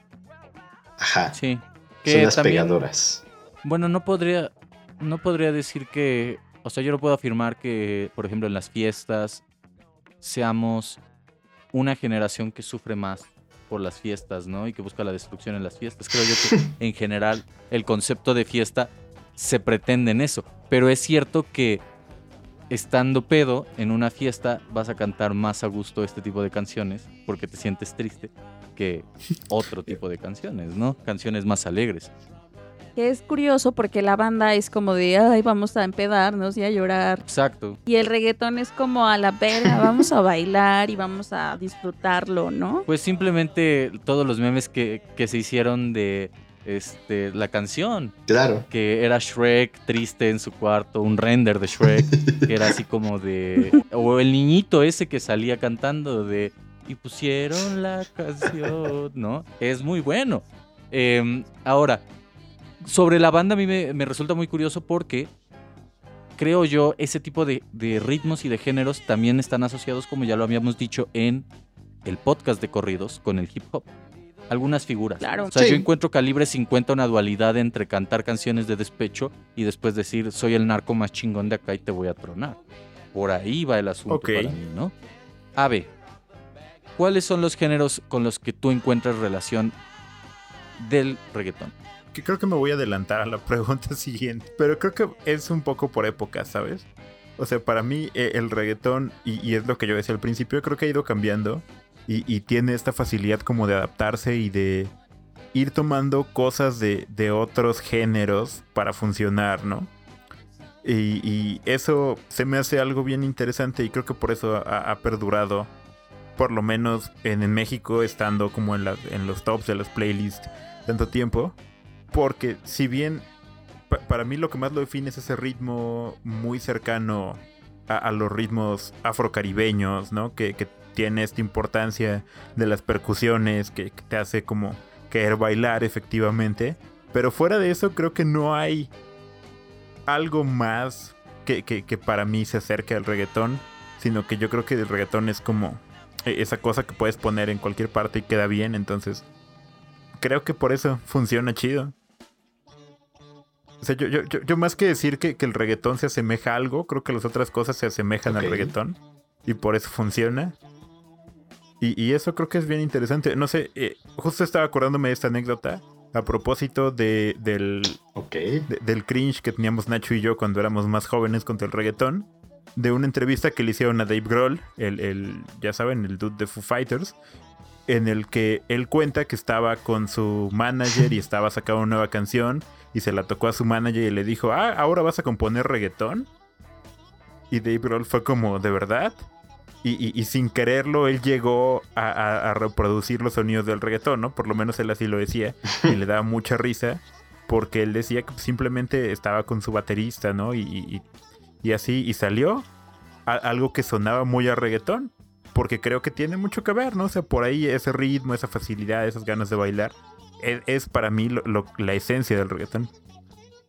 Ajá. Sí. Son las también- pegadoras. Bueno, no podría, no podría decir que, o sea, yo no puedo afirmar que, por ejemplo, en las fiestas seamos una generación que sufre más por las fiestas, ¿no? Y que busca la destrucción en las fiestas. Creo yo que (laughs) en general el concepto de fiesta se pretende en eso, pero es cierto que estando pedo en una fiesta vas a cantar más a gusto este tipo de canciones porque te sientes triste que otro tipo de canciones, ¿no? Canciones más alegres. Que es curioso porque la banda es como de, ay, vamos a empedarnos y a llorar. Exacto. Y el reggaetón es como a la verga, (laughs) vamos a bailar y vamos a disfrutarlo, ¿no? Pues simplemente todos los memes que, que se hicieron de este, la canción, Claro. que era Shrek triste en su cuarto, un render de Shrek, que era así como de... O el niñito ese que salía cantando de... Y pusieron la canción, ¿no? Es muy bueno. Em, ahora, sobre la banda a mí me, me resulta muy curioso porque creo yo ese tipo de, de ritmos y de géneros también están asociados, como ya lo habíamos dicho, en el podcast de corridos con el hip hop. Algunas figuras. Claro. O sea, Sí. yo encuentro Calibre 50 una dualidad entre cantar canciones de despecho y después decir, soy el narco más chingón de acá y te voy a tronar. Por ahí va el asunto para mí, ¿no? Ave, ¿cuáles son los géneros con los que tú encuentras relación del reggaetón? Que creo que me voy a adelantar a la (laughs) pregunta siguiente. Pero creo que es un poco por época, ¿sabes? O sea, para mí eh, el reggaetón, y, es lo que yo decía al principio, creo que ha ido cambiando. Y, tiene esta facilidad como de adaptarse y de ir tomando cosas de, otros géneros para funcionar, ¿no? Y, eso se me hace algo bien interesante y creo que por eso ha, perdurado, por lo menos en, México, estando como en, en los tops de las playlists tanto tiempo. Porque si bien pa- para mí lo que más lo define es ese ritmo muy cercano a, los ritmos afrocaribeños, ¿no? Que, tiene esta importancia de las percusiones, que, te hace como querer bailar efectivamente. Pero fuera de eso creo que no hay algo más que, que- para mí se acerque al reggaetón, sino que yo creo que el reggaetón es como eh, esa cosa que puedes poner en cualquier parte y queda bien, entonces creo que por eso funciona chido. O sea, yo, yo, yo, yo más que decir que, que el reggaetón se asemeja a algo, creo que las otras cosas se asemejan al reggaetón. Y por eso funciona. Y, y eso creo que es bien interesante. No sé, eh, justo estaba acordándome de esta anécdota a propósito de, del, de- del cringe que teníamos Nacho y yo cuando éramos más jóvenes contra el reggaetón. De una entrevista que le hicieron a Dave Grohl, el, el- ya saben, el dude de Foo Fighters, en el que él cuenta que estaba con su manager y (laughs) estaba sacando una nueva canción y se la tocó a su manager y le dijo, ah, ahora vas a componer reggaetón. Y Dave Grohl fue como, ¿de verdad? Y, y- y sin quererlo, él llegó a, a- a reproducir los sonidos del reggaetón, ¿no? Por lo menos él así lo decía y le daba mucha risa porque él decía que simplemente estaba con su baterista, ¿no? Y, y- así, y salió a- algo que sonaba muy a reggaetón, porque creo que tiene mucho que ver, ¿no? O sea, por ahí ese ritmo, esa facilidad, esas ganas de bailar, es, es para mí lo- lo- la esencia del reggaetón.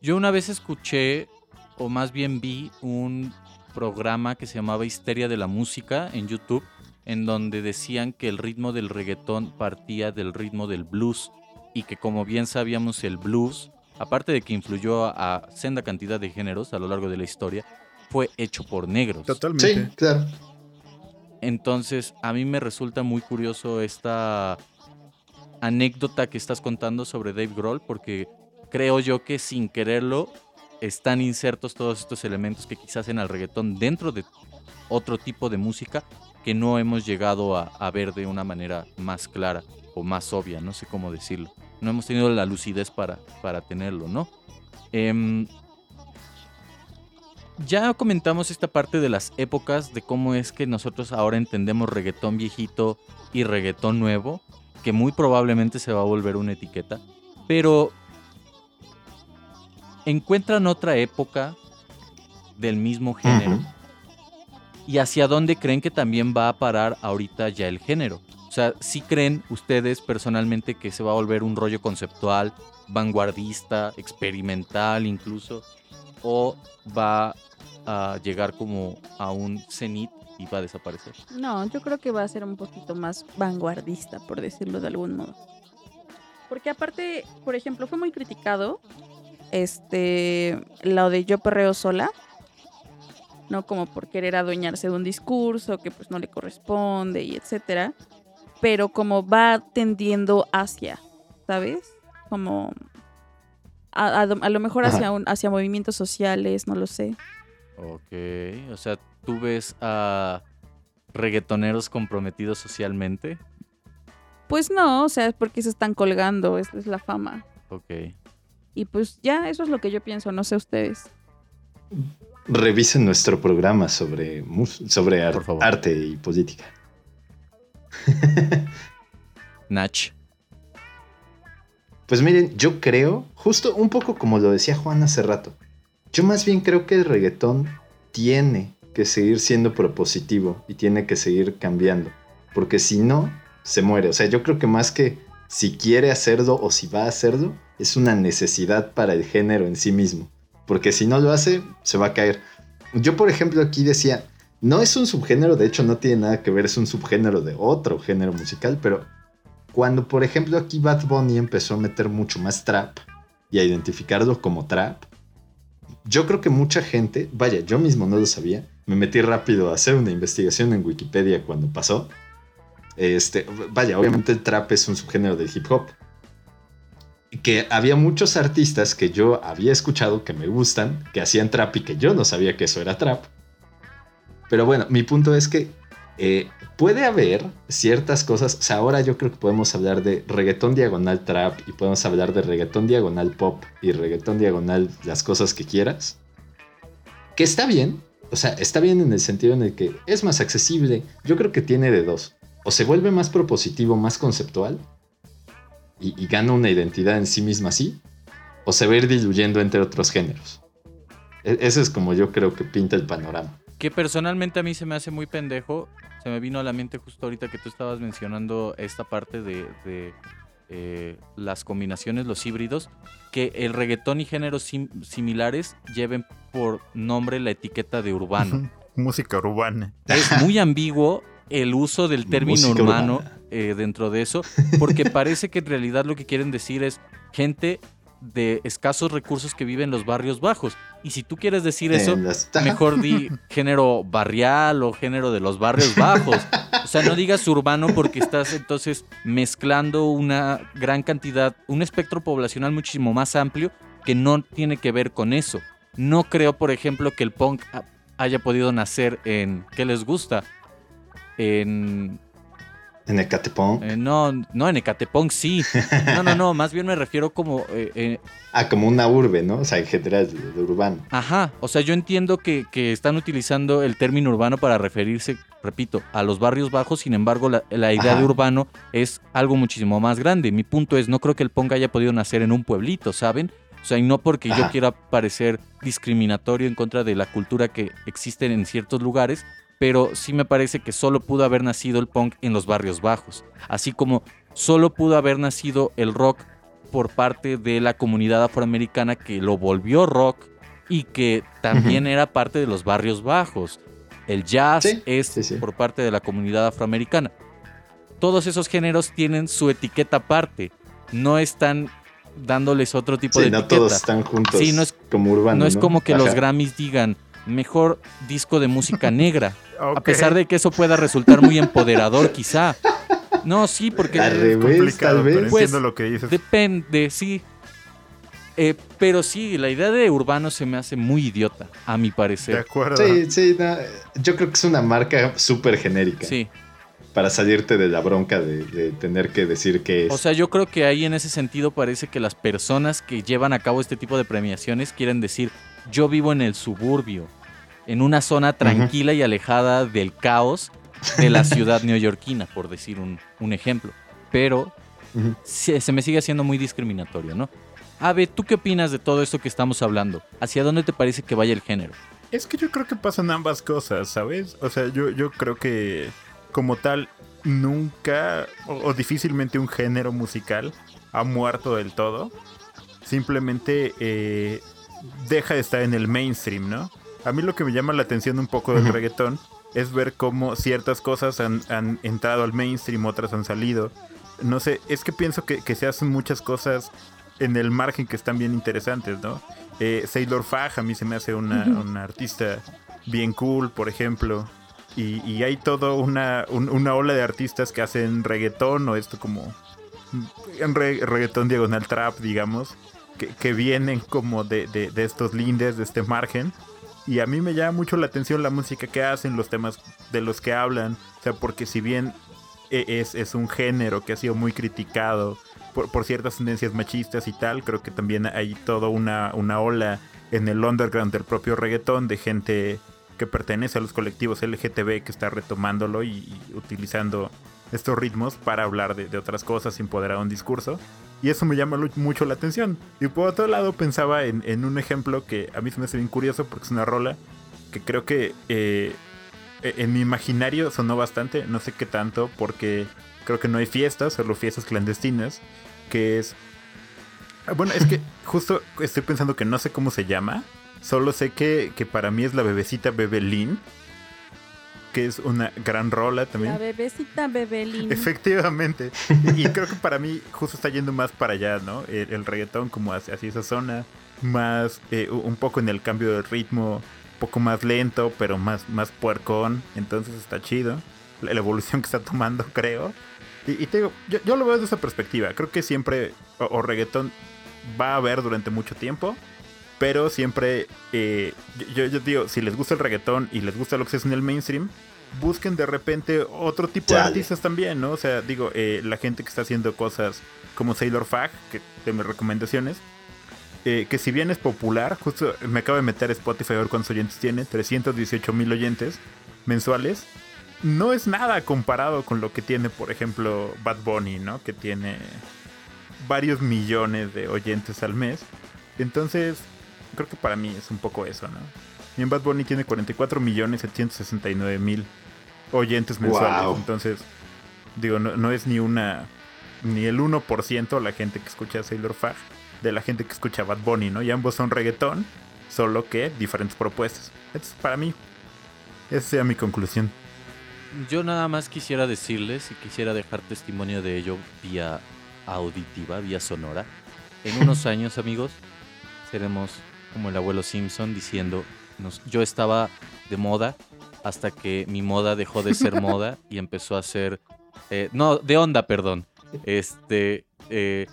Yo una vez escuché, o más bien vi, un programa que se llamaba Histeria de la Música en YouTube, en donde decían que el ritmo del reggaetón partía del ritmo del blues y que como bien sabíamos el blues, aparte de que influyó a, a senda cantidad de géneros a lo largo de la historia, fue hecho por negros. Totalmente. Sí, claro. Entonces, a mí me resulta muy curioso esta anécdota que estás contando sobre Dave Grohl, porque creo yo que sin quererlo están insertos todos estos elementos que quizás en el reggaetón dentro de otro tipo de música que no hemos llegado a, ver de una manera más clara o más obvia, no sé cómo decirlo. No hemos tenido la lucidez para, para tenerlo, ¿no? Em, ya comentamos esta parte de las épocas, de cómo es que nosotros ahora entendemos reggaetón viejito y reggaetón nuevo, que muy probablemente se va a volver una etiqueta, pero encuentran otra época del mismo género y hacia dónde creen que también va a parar ahorita ya el género. O sea, si creen ustedes personalmente que se va a volver un rollo conceptual, vanguardista, experimental incluso, o va a llegar como a un cenit y va a desaparecer. No, yo creo que va a ser un poquito más vanguardista, por decirlo de algún modo. Porque aparte, por ejemplo, fue muy criticado este lo de yo perreo sola, no como por querer adueñarse de un discurso que pues no le corresponde y etcétera, pero como va tendiendo hacia, ¿sabes? Como a, a- a lo mejor hacia un, hacia movimientos sociales, no lo sé. Ok, o sea, tú ves a reggaetoneros comprometidos socialmente. Pues no, o sea, es porque se están colgando, esa es la fama. Ok. Y pues ya, eso es lo que yo pienso, no sé ustedes. Revisen nuestro programa sobre, sobre ar- arte y política. (laughs) Nach. Pues miren, yo creo, justo un poco como lo decía Juan hace rato, yo más bien creo que el reggaetón tiene que seguir siendo propositivo y tiene que seguir cambiando, porque si no, se muere. O sea, yo creo que más que si quiere hacerlo o si va a hacerlo, es una necesidad para el género en sí mismo, porque si no lo hace, se va a caer. Yo, por ejemplo, aquí decía, no es un subgénero, de hecho no tiene nada que ver, es un subgénero de otro género musical, pero cuando, por ejemplo, aquí Bad Bunny empezó a meter mucho más trap y a identificarlo como trap, yo creo que mucha gente, vaya, yo mismo no lo sabía, me metí rápido a hacer una investigación en Wikipedia cuando pasó. Este, vaya, obviamente el trap es un subgénero del hip hop. Que había muchos artistas que yo había escuchado que me gustan, que hacían trap y que yo no sabía que eso era trap. Pero bueno, mi punto es que eh, puede haber ciertas cosas. O sea, ahora yo creo que podemos hablar de reggaetón diagonal trap y podemos hablar de reggaetón diagonal pop y reggaetón diagonal las cosas que quieras. Que está bien. O sea, está bien en el sentido en el que es más accesible. Yo creo que tiene de dos. O se vuelve más propositivo, más conceptual y, gana una identidad en sí misma así. O se va a ir diluyendo entre otros géneros. E- Ese es como yo creo que pinta el panorama. Que personalmente a mí se me hace muy pendejo. Se me vino a la mente justo ahorita que tú estabas mencionando esta parte de, de, eh, las combinaciones, los híbridos. Que el reggaetón y géneros sim- similares lleven por nombre la etiqueta de urbano. (laughs) Música urbana. es (laughs) muy ambiguo el uso del término urbano eh, dentro de eso, porque parece que en realidad lo que quieren decir es gente de escasos recursos que vive en los barrios bajos. Y si tú quieres decir eso, mejor di (laughs) género barrial o género de los barrios bajos. O sea, no digas urbano porque estás entonces mezclando una gran cantidad, un espectro poblacional muchísimo más amplio que no tiene que ver con eso. No creo, por ejemplo, que el punk ha- haya podido nacer en ¿qué les gusta? En En Ecatepong. eh, no, no en Ecatepong sí. No, no, no, (laughs) más bien me refiero como eh, eh, Ah, como una urbe, ¿no? O sea, en general, de, de urbano. Ajá, o sea, yo entiendo que, que están utilizando el término urbano para referirse, repito, a los barrios bajos, sin embargo, la, la idea Ajá. de urbano es algo muchísimo más grande. Mi punto es, no creo que el punk haya podido nacer en un pueblito, ¿saben? O sea, y no porque yo quiera parecer discriminatorio en contra de la cultura que existe en ciertos lugares, pero sí me parece que solo pudo haber nacido el punk en los barrios bajos, así como solo pudo haber nacido el rock por parte de la comunidad afroamericana que lo volvió rock y que también era parte de los barrios bajos. El jazz Sí, es sí, sí. por parte de la comunidad afroamericana. Todos esos géneros tienen su etiqueta aparte. No están dándoles otro tipo de no etiqueta. todos están juntos Sí, no es- como urbano. no es como que los. Grammys digan mejor disco de música negra. (laughs) A pesar de que eso pueda resultar muy empoderador, quizá. No, sí, porque Al Es revés, complicado, tal pero vez. Pues, entiendo lo que dices. depende, sí. Eh, pero sí, la idea de urbano se me hace muy idiota, a mi de parecer. acuerdo. Sí, sí, no, yo creo que es una marca súper genérica Sí. para salirte de la bronca de, de tener que decir que es. O sea, yo creo que ahí en ese sentido parece que las personas que llevan a cabo este tipo de premiaciones quieren decir, yo vivo en el suburbio, en una zona tranquila y alejada del caos de la ciudad neoyorquina, por decir un, un ejemplo. Pero se, se me sigue haciendo muy discriminatorio, ¿no? Ave, ¿tú qué opinas de todo esto que estamos hablando? ¿Hacia dónde te parece que vaya el género? Es que yo creo que pasan ambas cosas, ¿sabes? O sea, yo, yo creo que como tal, nunca o, o difícilmente un género musical ha muerto del todo. Simplemente eh, deja de estar en el mainstream, ¿no? A mí lo que me llama la atención un poco del reggaetón es ver cómo ciertas cosas han, han entrado al mainstream, otras han salido. No sé, es que pienso que, que se hacen muchas cosas en el margen que están bien interesantes, ¿no? Eh, Sailor Faj a mí se me hace una, una artista bien cool, por ejemplo. Y, y hay toda una, un- una ola de artistas que hacen reggaetón o esto como en re- reggaetón diagonal trap, digamos, que, que vienen como de, de- de estos lindes, de este margen. Y a mí me llama mucho la atención la música que hacen, los temas de los que hablan. O sea, porque si bien e- es, es un género que ha sido muy criticado por, por ciertas tendencias machistas y tal. Creo que también hay toda una, una ola en el underground del propio reggaetón de gente que pertenece a los colectivos LGTB que está retomándolo y, y utilizando estos ritmos para hablar de, de otras cosas sin empoderar un discurso. Y eso me llama mucho la atención. Y por otro lado pensaba en, en un ejemplo que a mí se me hace bien curioso porque es una rola que creo que eh, e- en mi imaginario sonó bastante, no sé qué tanto, porque creo que no hay fiestas, solo fiestas clandestinas, que es... Ah, Bueno, es que (laughs) justo estoy pensando que no sé cómo se llama, solo sé que, que para mí es la bebecita Bebelín, que es una gran rola también. La bebecita Bebelín. Efectivamente. (laughs) Y creo que para mí justo está yendo más para allá, ¿no? El, el reggaetón como hacia, hacia esa zona, más eh, un poco en el cambio de ritmo, un poco más lento, pero más, más puercón. Entonces está chido. La, la evolución que está tomando, (laughs) creo. Y, y te digo, yo, yo lo veo desde esa perspectiva. Creo que siempre, o, o reggaetón va a haber durante mucho tiempo. Pero siempre, eh, yo, yo digo, si les gusta el reggaetón y les gusta lo que se hace en el mainstream, busquen de repente otro tipo de artistas también, ¿no? O sea, digo, eh, la gente que está haciendo cosas como Sailor Fag, que de mis recomendaciones, eh, que si bien es popular, justo me acabo de meter a Spotify a ver cuántos oyentes tiene, 318 mil oyentes mensuales, no es nada comparado con lo que tiene, por ejemplo, Bad Bunny, ¿no? Que tiene varios millones de oyentes al mes. Entonces, creo que para mí es un poco eso, ¿no? Y en Bad Bunny tiene 44 millones 769 mil oyentes mensuales. Wow. Entonces, digo, no, no es ni una ni el 1% la gente que escucha Sailor Fag de la gente que escucha Bad Bunny, ¿no? Y ambos son reggaetón, solo que diferentes propuestas. Entonces, para mí, esa sea mi conclusión. Yo nada más quisiera decirles y quisiera dejar testimonio de ello vía auditiva, vía sonora. En unos (laughs) años, amigos, seremos como el abuelo Simpson diciendo, nos- yo estaba de moda hasta que mi moda dejó de ser (laughs) moda y empezó a ser, eh, no, de onda, perdón. Este, eh,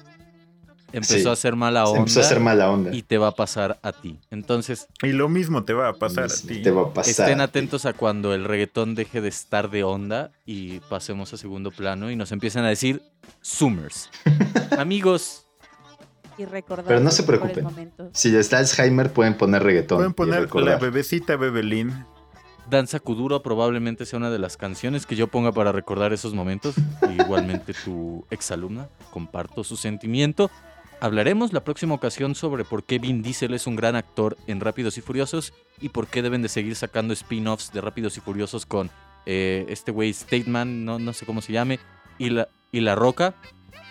empezó Sí. a ser mala Se onda empezó a hacer mala onda. y te va a pasar a ti. Entonces, Y lo mismo te va a pasar a ti. Te va a pasar. Estén atentos a cuando el reggaetón deje de estar de onda y pasemos a segundo plano y nos empiezan a decir Summers. (laughs) Amigos, Y recordar Pero no se preocupen. Si da Alzheimer, pueden poner reggaetón. Pueden y poner la bebecita Bebelín. Danza Kuduro probablemente sea una de las canciones que yo ponga para recordar esos momentos. Igualmente tu exalumna, comparto su sentimiento. Hablaremos la próxima ocasión sobre por qué Vin Diesel es un gran actor en Rápidos y Furiosos y por qué deben de seguir sacando spin-offs de Rápidos y Furiosos con eh, este güey Stateman, no, no sé cómo se llame, y la, y la Roca.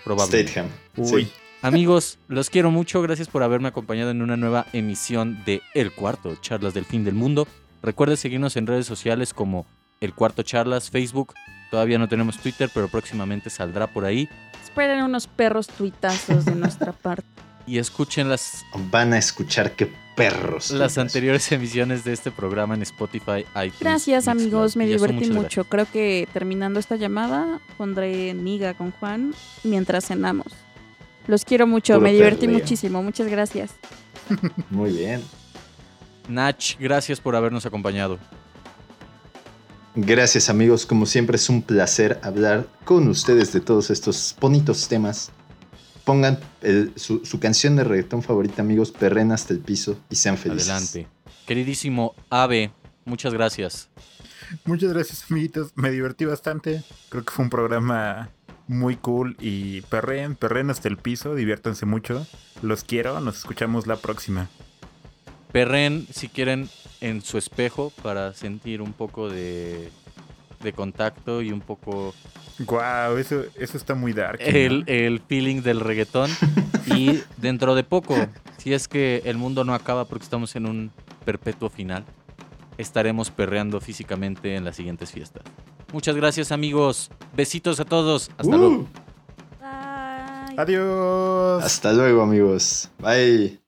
Probablemente. Stateham. Uy. Sí. Amigos, los quiero mucho. Gracias por haberme acompañado en una nueva emisión de El Cuarto, Charlas del Fin del Mundo. Recuerden seguirnos en redes sociales como El Cuarto Charlas, Facebook. Todavía no tenemos Twitter, pero próximamente saldrá por ahí. Esperen unos perros tuitazos de nuestra parte. (laughs) Y escuchen las, Van a escuchar qué perros. las anteriores emisiones de este programa en Spotify, iTunes. Gracias Mixcloud. amigos, me divertí mucho. Creo que terminando esta llamada pondré Niga con Juan mientras cenamos. Los quiero mucho, Puro me divertí perreo. muchísimo. Muchas gracias. (laughs) Muy bien. Nach, gracias por habernos acompañado. Gracias amigos, como siempre es un placer hablar con ustedes de todos estos bonitos temas. Pongan el- su, su canción de reggaetón favorita amigos, perren hasta el piso y sean felices. Adelante. Queridísimo Ave, muchas gracias. Muchas gracias, amiguitos. Me divertí bastante. Creo que fue un programa muy cool y perren, perren hasta el piso. Diviértanse mucho. Los quiero. Nos escuchamos la próxima. Perren, si quieren, en su espejo para sentir un poco de, de contacto y un poco Wow, eso, eso está muy dark. ¿no? el, el feeling del reggaetón. (laughs) Y dentro de poco, si es que el mundo no acaba porque estamos en un perpetuo final, estaremos perreando físicamente en las siguientes fiestas. Muchas gracias amigos. Besitos a todos. Hasta Uh, luego. Bye. Adiós. Hasta luego amigos. Bye.